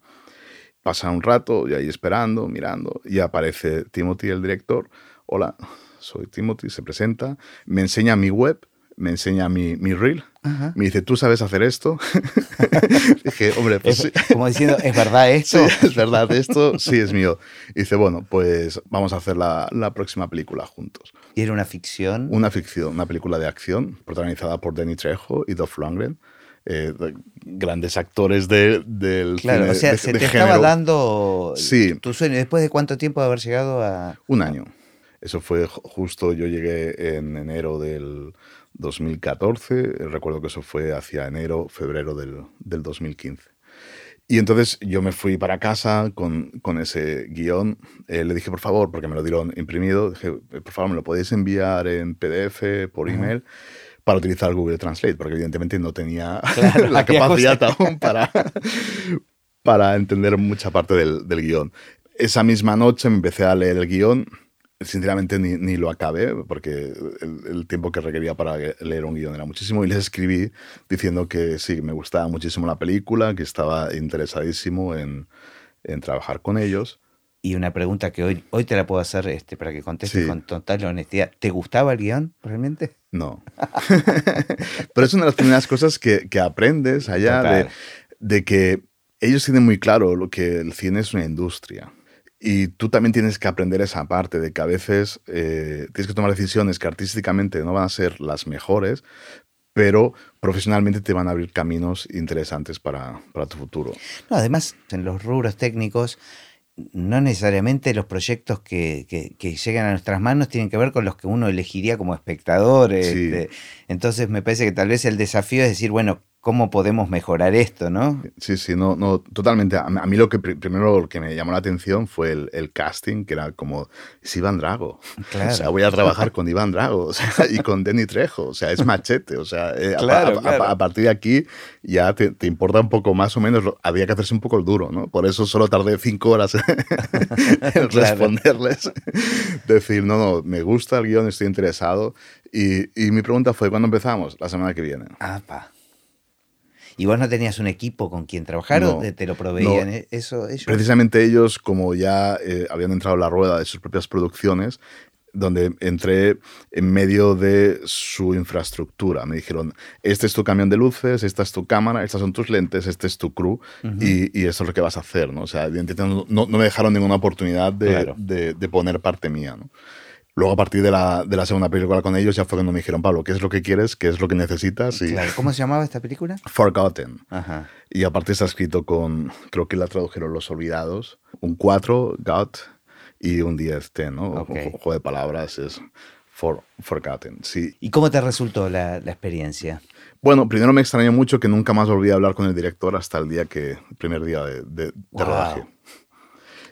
Speaker 2: Pasa un rato, y ahí esperando, mirando, y aparece Timothy, el director, hola, soy Timothy, se presenta, me enseña mi web, me enseña mi, mi reel, me dice, ¿tú sabes hacer esto?
Speaker 1: dije, hombre, pues Como diciendo, ¿es verdad esto?
Speaker 2: es verdad esto, sí, es mío. dice, bueno, pues vamos a hacer la, la, próxima película juntos.
Speaker 1: ¿Y era una ficción?
Speaker 2: Una ficción, una película de acción, protagonizada por Danny Trejo y Dolph Lundgren. Eh, grandes actores de, del
Speaker 1: claro, o sea, se te estaba dando
Speaker 2: sí.
Speaker 1: tu sueño. ¿Después de cuánto tiempo de haber llegado a...?
Speaker 2: Un año. Eso fue justo, yo llegué en enero del 2014, recuerdo que eso fue hacia enero, febrero del, del 2015. Y entonces yo me fui para casa con, con ese guion. Eh, le dije, por favor, porque me lo dieron imprimido, dije, por favor, me lo podéis enviar en PDF, por email, para utilizar Google Translate, porque evidentemente no tenía la capacidad aún para, para entender mucha parte del, del guion. Esa misma noche me empecé a leer el guion sinceramente ni, ni, lo acabé, porque el, tiempo que requería para leer un guion era muchísimo, y les escribí diciendo que sí, me gustaba muchísimo la película, que estaba interesadísimo en, en trabajar con ellos.
Speaker 1: Y una pregunta que hoy, hoy te la puedo hacer este, para que contestes con total honestidad. ¿Te gustaba el guion realmente?
Speaker 2: No. Pero es una de las primeras cosas que, que aprendes allá de, de que ellos tienen muy claro lo que el cine es una industria y tú también tienes que aprender esa parte de que a veces eh, tienes que tomar decisiones que artísticamente no van a ser las mejores, pero profesionalmente te van a abrir caminos interesantes para, para tu futuro.
Speaker 1: No, además, en los rubros técnicos, no necesariamente los proyectos que, que, llegan a nuestras manos tienen que ver con los que uno elegiría como espectador. Este, entonces me parece que tal vez el desafío es decir, bueno, cómo podemos mejorar esto, ¿no?
Speaker 2: Sí, sí, no, no totalmente. A, mí lo que primero lo que me llamó la atención fue el, casting, que era como, es Iván Drago. Claro. O sea, voy a trabajar con Iván Drago o sea, y con Denny Trejo. O sea, es machete. O sea, eh, a, partir de aquí ya te, importa un poco más o menos. Había que hacerse un poco el duro, ¿no? Por eso solo tardé cinco horas en responderles. Decir, no, no, me gusta el guion, estoy interesado. Y, y mi pregunta fue, ¿cuándo empezamos? La semana que viene.
Speaker 1: Ah, pa. ¿Y vos no tenías un equipo con quien trabajar o te lo proveían e-, eso ellos?
Speaker 2: Precisamente ellos, como ya eh, habían entrado a la rueda de sus propias producciones, donde entré en medio de su infraestructura. Me dijeron, este es tu camión de luces, esta es tu cámara, estas son tus lentes, este es tu crew y, y, eso es lo que vas a hacer. ¿no? O sea, no, no, me dejaron ninguna oportunidad de, de, de poner parte mía. ¿no? Luego, a partir de la, de la, segunda película con ellos, ya fue cuando me dijeron, Pablo, ¿qué es lo que quieres? ¿Qué es lo que necesitas?
Speaker 1: Y, ¿Cómo se llamaba esta película?
Speaker 2: Forgotten. Ajá. Y aparte está escrito con, creo que la tradujeron Los Olvidados, un 4, God, y un 10, T, ¿no? Un juego de palabras es for, Forgotten, sí.
Speaker 1: ¿Y cómo te resultó la, la, experiencia?
Speaker 2: Bueno, primero me extrañó mucho que nunca más volví a hablar con el director hasta el día que, el primer día de, de, de rodaje.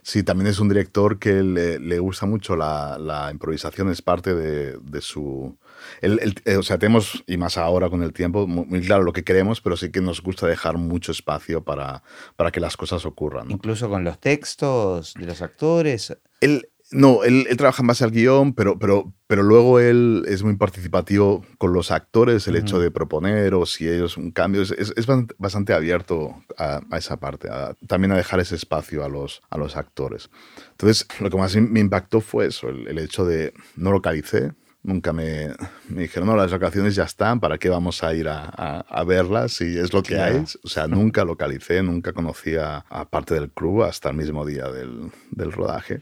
Speaker 2: Sí, también es un director que le, gusta mucho la, improvisación, es parte de, su... Eh, o sea, tenemos, y más ahora con el tiempo, muy, claro lo que queremos, pero sí que nos gusta dejar mucho espacio para, para que las cosas ocurran.
Speaker 1: Incluso con los textos de los actores.
Speaker 2: Él, no, él, trabaja en base al guion, pero, pero, pero luego él es muy participativo con los actores, el hecho de proponer o si ellos un cambio. Es, es, bastante abierto a, esa parte, también a dejar ese espacio a los, a los actores. Entonces, lo que más me impactó fue eso, el, hecho de no localicé, Nunca me, me, dijeron, no, las vacaciones ya están, ¿para qué vamos a ir a, a, verlas? Si es lo que hay. O sea, nunca localicé, nunca conocía a parte del club hasta el mismo día del, del rodaje.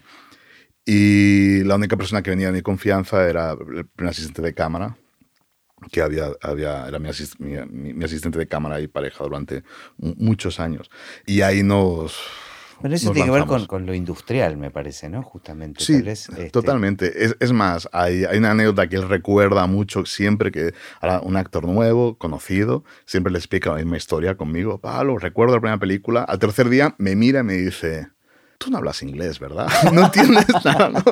Speaker 2: Y la única persona que venía de mi confianza era el primer asistente de cámara, que había, había, era mi, mi, asistente de cámara y pareja durante muchos años. Y ahí nos...
Speaker 1: Pero eso tiene que ver con, con, lo industrial, me parece, ¿no? Justamente.
Speaker 2: Sí, este totalmente. Es, es, más, hay, hay, una anécdota que él recuerda mucho siempre que ahora un actor nuevo, conocido, siempre le explica la misma historia conmigo. Pablo, recuerdo la primera película. Al tercer día me mira y me dice, tú no hablas inglés, ¿verdad? No entiendes nada, ¿no?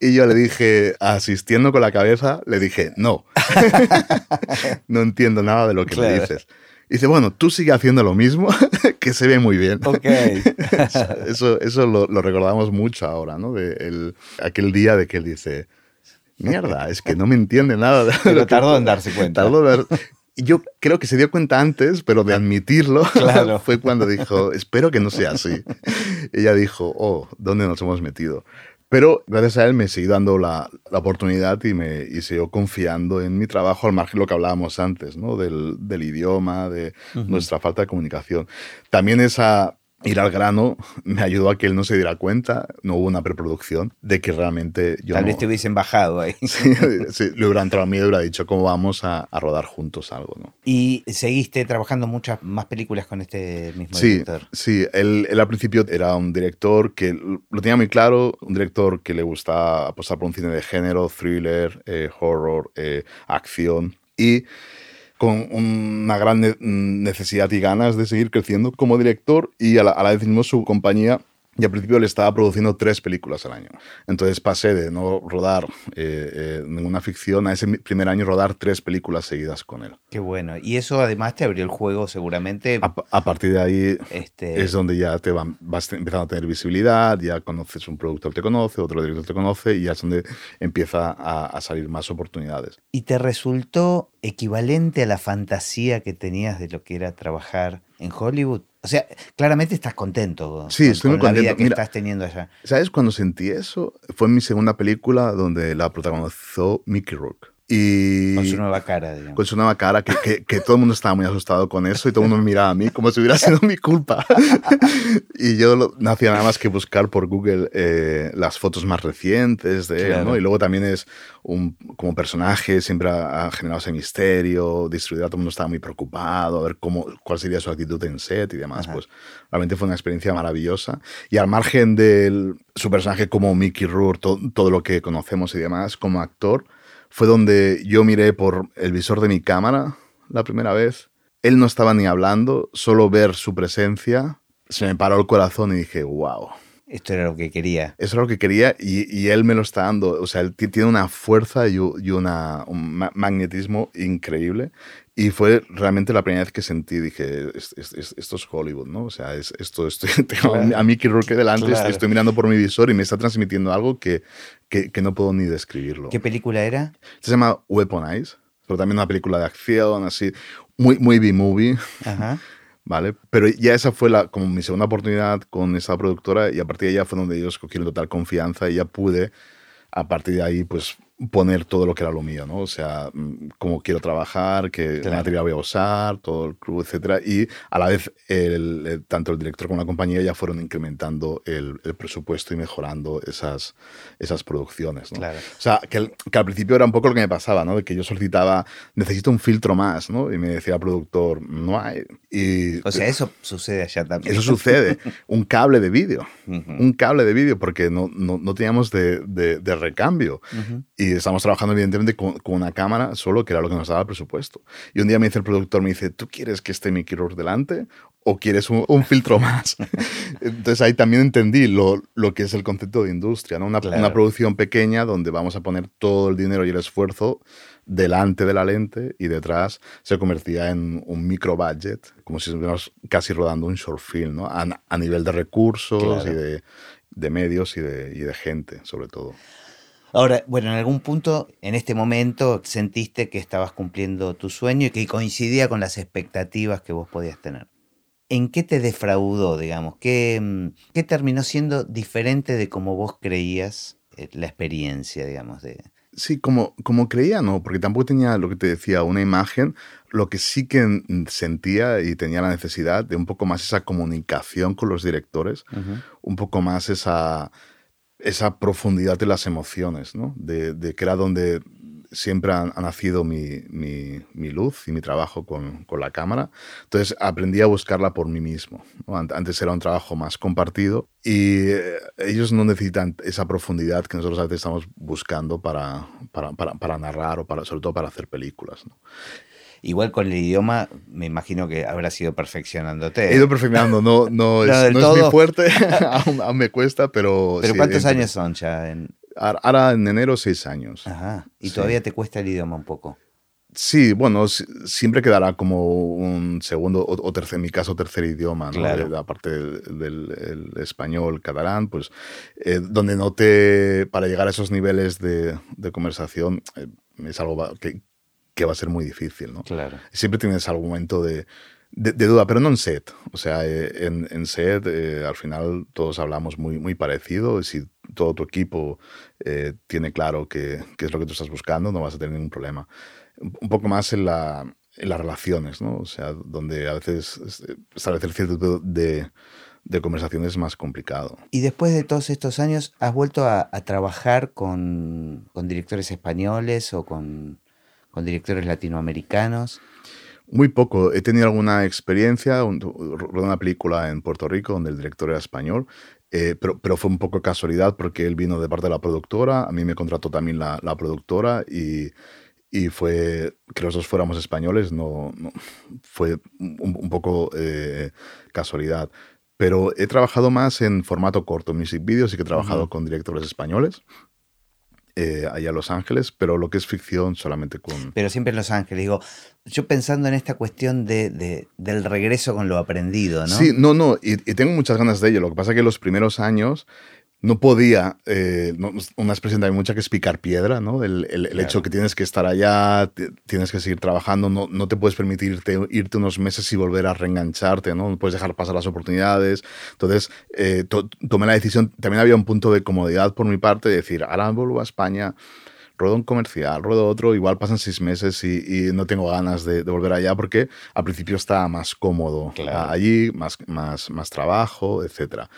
Speaker 2: Y yo le dije, asistiendo con la cabeza, le dije, no, no entiendo nada de lo que me dices. Y dice, bueno, tú sigue haciendo lo mismo, que se ve muy bien.
Speaker 1: Ok.
Speaker 2: eso eso lo, recordamos mucho ahora, ¿no? De el, aquel día de que él dice, mierda, es que no me entiende nada.
Speaker 1: Pero tardó en darse cuenta.
Speaker 2: Tardó en yo creo que se dio cuenta antes, pero de admitirlo fue cuando dijo, espero que no sea así. Ella dijo, oh, ¿dónde nos hemos metido? Pero gracias a él me seguí dando la, la oportunidad y me y siguió confiando en mi trabajo, al margen de lo que hablábamos antes, ¿no? del, del idioma, de nuestra falta de comunicación. También esa ir al grano me ayudó a que él no se diera cuenta, no hubo una preproducción, de que realmente yo.
Speaker 1: Tal vez te hubiesen bajado ahí.
Speaker 2: Sí, le hubiera entrado a mí y hubiera dicho cómo vamos a, rodar juntos algo. ¿no?
Speaker 1: ¿Y seguiste trabajando muchas más películas con este mismo
Speaker 2: sí,
Speaker 1: director?
Speaker 2: Sí, él, él, al principio era un director que lo tenía muy claro, un director que le gustaba apostar por un cine de género, thriller, eh, horror, eh, acción. Y con una gran necesidad y ganas de seguir creciendo como director y a la, vez mismo su compañía y al principio le estaba produciendo tres películas al año. Entonces pasé de no rodar eh, eh, ninguna ficción a ese primer año rodar tres películas seguidas con él.
Speaker 1: Qué bueno. Y eso además te abrió el juego seguramente.
Speaker 2: A, partir de ahí este... es donde ya te vas empezando a tener visibilidad, ya conoces un productor te conoce, otro director te conoce y ya es donde empieza a, a salir más oportunidades.
Speaker 1: ¿Y te resultó equivalente a la fantasía que tenías de lo que era trabajar en Hollywood? O sea, claramente estás contento
Speaker 2: sí, estoy muy
Speaker 1: con
Speaker 2: la
Speaker 1: vida que estás teniendo allá.
Speaker 2: ¿Sabes cuando sentí eso? Fue en mi segunda película donde la protagonizó Mickey Rourke. Y
Speaker 1: con su nueva cara, digamos.
Speaker 2: Con su nueva cara, que, que, todo el mundo estaba muy asustado con eso y todo el mundo me miraba a mí como si hubiera sido mi culpa. y yo no hacía nada más que buscar por Google eh, las fotos más recientes de él, ¿no? Y luego también es un, como personaje, siempre ha, generado ese misterio, distribuidor, todo el mundo estaba muy preocupado, a ver cómo, cuál sería su actitud en set y demás. Pues realmente fue una experiencia maravillosa. Y al margen de su personaje como Mickey Rourke, todo lo que conocemos y demás, como actor, fue donde yo miré por el visor de mi cámara la primera vez. Él no estaba ni hablando, solo ver su presencia, se me paró el corazón y dije, wow.
Speaker 1: Esto era lo que quería.
Speaker 2: Eso era lo que quería y, él me lo está dando. O sea, él tiene una fuerza y, una, un magnetismo increíble. Y fue realmente la primera vez que sentí, dije, esto es Hollywood, ¿no? O sea, es, esto, estoy, tengo a Mickey Rourke delante, estoy mirando por mi visor y me está transmitiendo algo que, que, no puedo ni describirlo.
Speaker 1: ¿Qué película era?
Speaker 2: Se llama Weaponize, pero también una película de acción, así, muy, muy B-movie. ¿Vale? Pero ya esa fue la, como mi segunda oportunidad con esa productora y a partir de allá fue donde ellos cogieron total confianza y ya pude, a partir de ahí, pues poner todo lo que era lo mío, ¿no? O sea, mm, cómo quiero trabajar, qué material voy a usar, todo el club, etcétera. Y a la vez, el, tanto el director como la compañía ya fueron incrementando el, presupuesto y mejorando esas, esas producciones, ¿no?
Speaker 1: Claro.
Speaker 2: O sea, que, que, al principio era un poco lo que me pasaba, ¿no? De que yo solicitaba, necesito un filtro más, ¿no? Y me decía el productor, no hay. Y,
Speaker 1: o sea, eso sucede allá también.
Speaker 2: Eso sucede. un cable de vídeo. Un cable de vídeo, porque no, no, no teníamos de, de, recambio. Y estamos trabajando evidentemente con, una cámara solo, que era lo que nos daba el presupuesto. Y un día me dice el productor, me dice, ¿tú quieres que esté Mickey Rourke delante o quieres un, filtro más? Entonces ahí también entendí lo, lo, que es el concepto de industria, ¿no? Una, una, producción pequeña donde vamos a poner todo el dinero y el esfuerzo delante de la lente y detrás se convertía en un micro budget, como si estuviéramos casi rodando un short film, ¿no? A, a nivel de recursos y de, de medios y de, y de gente, sobre todo.
Speaker 1: Ahora, bueno, en algún punto, en este momento, sentiste que estabas cumpliendo tu sueño y que coincidía con las expectativas que vos podías tener. ¿En qué te defraudó, digamos? ¿Qué, mm, qué terminó siendo diferente de como vos creías eh, la experiencia, digamos, de,
Speaker 2: Sí, como, como creía, no, porque tampoco tenía lo que te decía, una imagen, lo que sí que sentía y tenía la necesidad de un poco más esa comunicación con los directores, un poco más esa, esa profundidad de las emociones, ¿no? De, de que era donde siempre ha, nacido mi, mi, luz y mi trabajo con, con, la cámara. Entonces aprendí a buscarla por mí mismo. Antes era un trabajo más compartido y eh, ellos no necesitan esa profundidad que nosotros a veces estamos buscando para, para, para, para narrar o para, sobre todo para hacer películas. ¿no?
Speaker 1: Igual con el idioma, me imagino que habrá sido perfeccionándote.
Speaker 2: He ido perfeccionando, no, no, es, no es, muy fuerte, aún, me cuesta, pero...
Speaker 1: ¿Pero cuántos años son ya? En...
Speaker 2: Ahora en enero seis años.
Speaker 1: Ajá. ¿Y todavía te cuesta el idioma un poco?
Speaker 2: Sí, bueno, siempre quedará como un segundo o, tercer, en mi caso, tercer idioma, ¿no? Claro. Aparte del, español, catalán, pues eh, donde no te, para llegar a esos niveles de, conversación, eh, es algo que, que, va a ser muy difícil, ¿no?
Speaker 1: Claro.
Speaker 2: Siempre tienes algún momento de, de, duda, pero no en set. O sea, eh, en, en set al final todos hablamos muy, muy parecido. Si todo tu equipo eh, tiene claro qué, es lo que tú estás buscando, no vas a tener ningún problema. Un poco más en, la, en las relaciones, ¿no? O sea, donde a veces establecer cierto tipo de, de conversación es más complicado.
Speaker 1: Y después de todos estos años, ¿has vuelto a, trabajar con, con, directores españoles o con, con directores latinoamericanos?
Speaker 2: Muy poco. He tenido alguna experiencia, rodé una película en Puerto Rico donde el director era español eh, pero, pero, fue un poco casualidad porque él vino de parte de la productora, a mí me contrató también la, la productora y, y, fue que los dos fuéramos españoles, no, fue un, poco eh, casualidad. Pero he trabajado más en formato corto, music videos, y que he trabajado con directores españoles eh, allá en Los Ángeles, pero lo que es ficción solamente con...
Speaker 1: Pero siempre en Los Ángeles, digo, yo pensando en esta cuestión de, del regreso con lo aprendido, ¿no?
Speaker 2: Sí, no, no, y, y, tengo muchas ganas de ello. Lo que pasa es que los primeros años no podía, eh, una expresión también mucha que es picar piedra, ¿no? El, el, hecho que tienes que estar allá, tienes que seguir trabajando, no, no te puedes permitir irte, unos meses y volver a reengancharte, ¿no? No puedes dejar pasar las oportunidades. Entonces, eh, tomé la decisión, también había un punto de comodidad por mi parte de decir, ahora vuelvo a España, ruedo un comercial, ruedo otro, igual pasan seis meses y, no tengo ganas de, volver allá porque al principio está más cómodo allí, más, más, más trabajo, etcétera.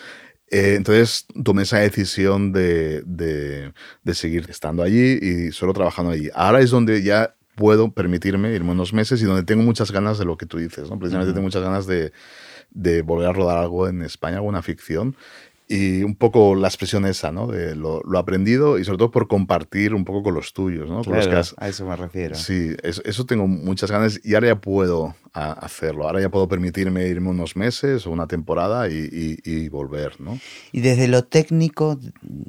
Speaker 2: Eh, entonces tomé esa decisión de, de, seguir estando allí y solo trabajando allí. Ahora es donde ya puedo permitirme irme unos meses y donde tengo muchas ganas de lo que tú dices. ¿no? Precisamente tengo muchas ganas de, de volver a rodar algo en España, alguna ficción y un poco la expresión esa, ¿no? De lo, lo, aprendido y sobre todo por compartir un poco con los tuyos, ¿no?
Speaker 1: Claro, a eso me refiero.
Speaker 2: Sí, eso, tengo muchas ganas y ahora ya puedo hacerlo. Ahora ya puedo permitirme irme unos meses o una temporada y, y, volver, ¿no?
Speaker 1: Y desde lo técnico,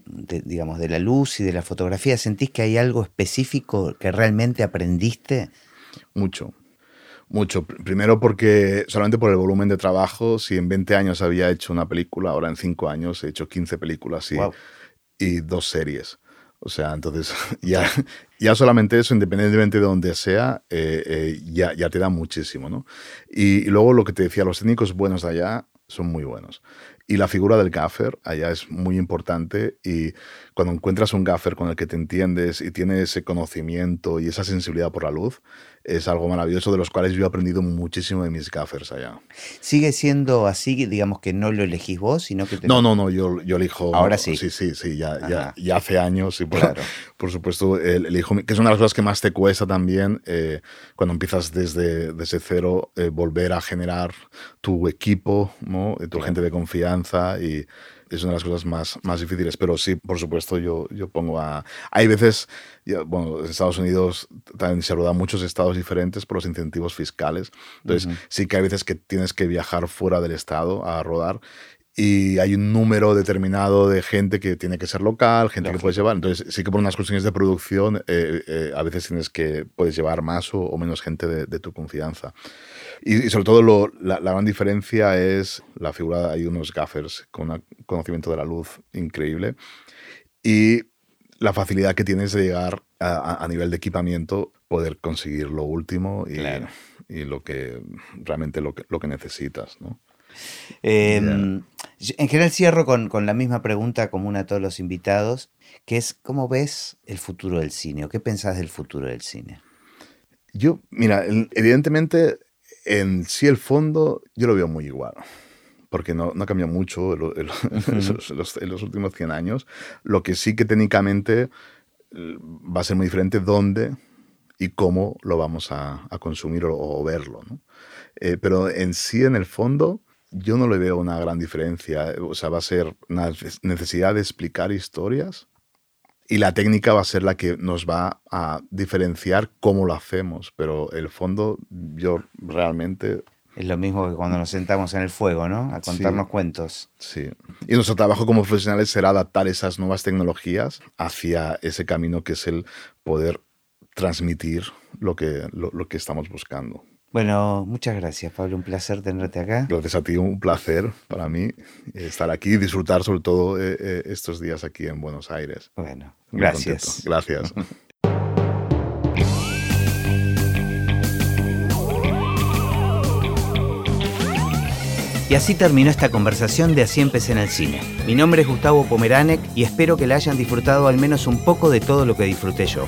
Speaker 1: digamos, de la luz y de la fotografía, ¿sentís que hay algo específico que realmente aprendiste?
Speaker 2: Mucho, mucho. Primero porque solamente por el volumen de trabajo, si en 20 años había hecho una película, ahora en 5 años he hecho 15 películas y, y dos series. O sea, entonces ya, ya solamente eso, independientemente de donde sea, eh, eh, ya, ya te da muchísimo, ¿no? Y, y, luego lo que te decía, los técnicos buenos de allá son muy buenos. Y la figura del gaffer allá es muy importante y cuando encuentras un gaffer con el que te entiendes y tiene ese conocimiento y esa sensibilidad por la luz, es algo maravilloso de los cuales yo he aprendido muchísimo de mis gaffers allá.
Speaker 1: ¿Sigue siendo así, digamos que no lo elegís vos, sino que
Speaker 2: No, no, no, yo, yo elijo...
Speaker 1: Ahora sí.
Speaker 2: Sí, sí, sí, ya, ya, ya, hace años y por, claro. por supuesto elijo, que es una de las cosas que más te cuesta también eh, cuando empiezas desde, desde cero, eh, volver a generar tu equipo, ¿no? tu gente de confianza y es una de las cosas más, más difíciles. Pero sí, por supuesto, yo, yo pongo a... Hay veces, bueno, en Estados Unidos también se rodan muchos estados diferentes por los incentivos fiscales. Entonces, sí que hay veces que tienes que viajar fuera del estado a rodar y hay un número determinado de gente que tiene que ser local, gente que puedes llevar. Entonces, sí que por unas cuestiones de producción, eh, eh, a veces tienes que, puedes llevar más o, menos gente de, de, tu confianza. Y, sobre todo lo, la, gran diferencia es la figura, hay unos gaffers con un conocimiento de la luz increíble y la facilidad que tienes de llegar a, a nivel de equipamiento, poder conseguir lo último y, y lo que realmente lo que, lo que necesitas. ¿no?
Speaker 1: Em, En general cierro con, con, la misma pregunta común a todos los invitados, que es ¿cómo ves el futuro del cine? ¿O qué pensás del futuro del cine?
Speaker 2: Yo, mira, evidentemente en sí el fondo yo lo veo muy igual, porque no, no ha cambiado mucho en, los, últimos 100 años. Lo que sí que técnicamente va a ser muy diferente dónde y cómo lo vamos a, consumir o, verlo. Eh, pero en sí, en el fondo, yo no le veo una gran diferencia. O sea, va a ser una necesidad de explicar historias y la técnica va a ser la que nos va a diferenciar cómo lo hacemos, pero el fondo yo realmente...
Speaker 1: Es lo mismo que cuando nos sentamos en el fuego, ¿no? A contarnos cuentos.
Speaker 2: Sí. Y nuestro trabajo como profesionales será adaptar esas nuevas tecnologías hacia ese camino que es el poder transmitir lo que, lo que estamos buscando.
Speaker 1: Bueno, muchas gracias, Pablo. Un placer tenerte acá.
Speaker 2: Gracias a ti, un placer para mí estar aquí y disfrutar sobre todo eh, eh, estos días aquí en Buenos Aires.
Speaker 1: Bueno, gracias.
Speaker 2: Gracias.
Speaker 1: Y así terminó esta conversación de Así empecé en el cine. Mi nombre es Gustavo Pomeranek y espero que la hayan disfrutado al menos un poco de todo lo que disfruté yo.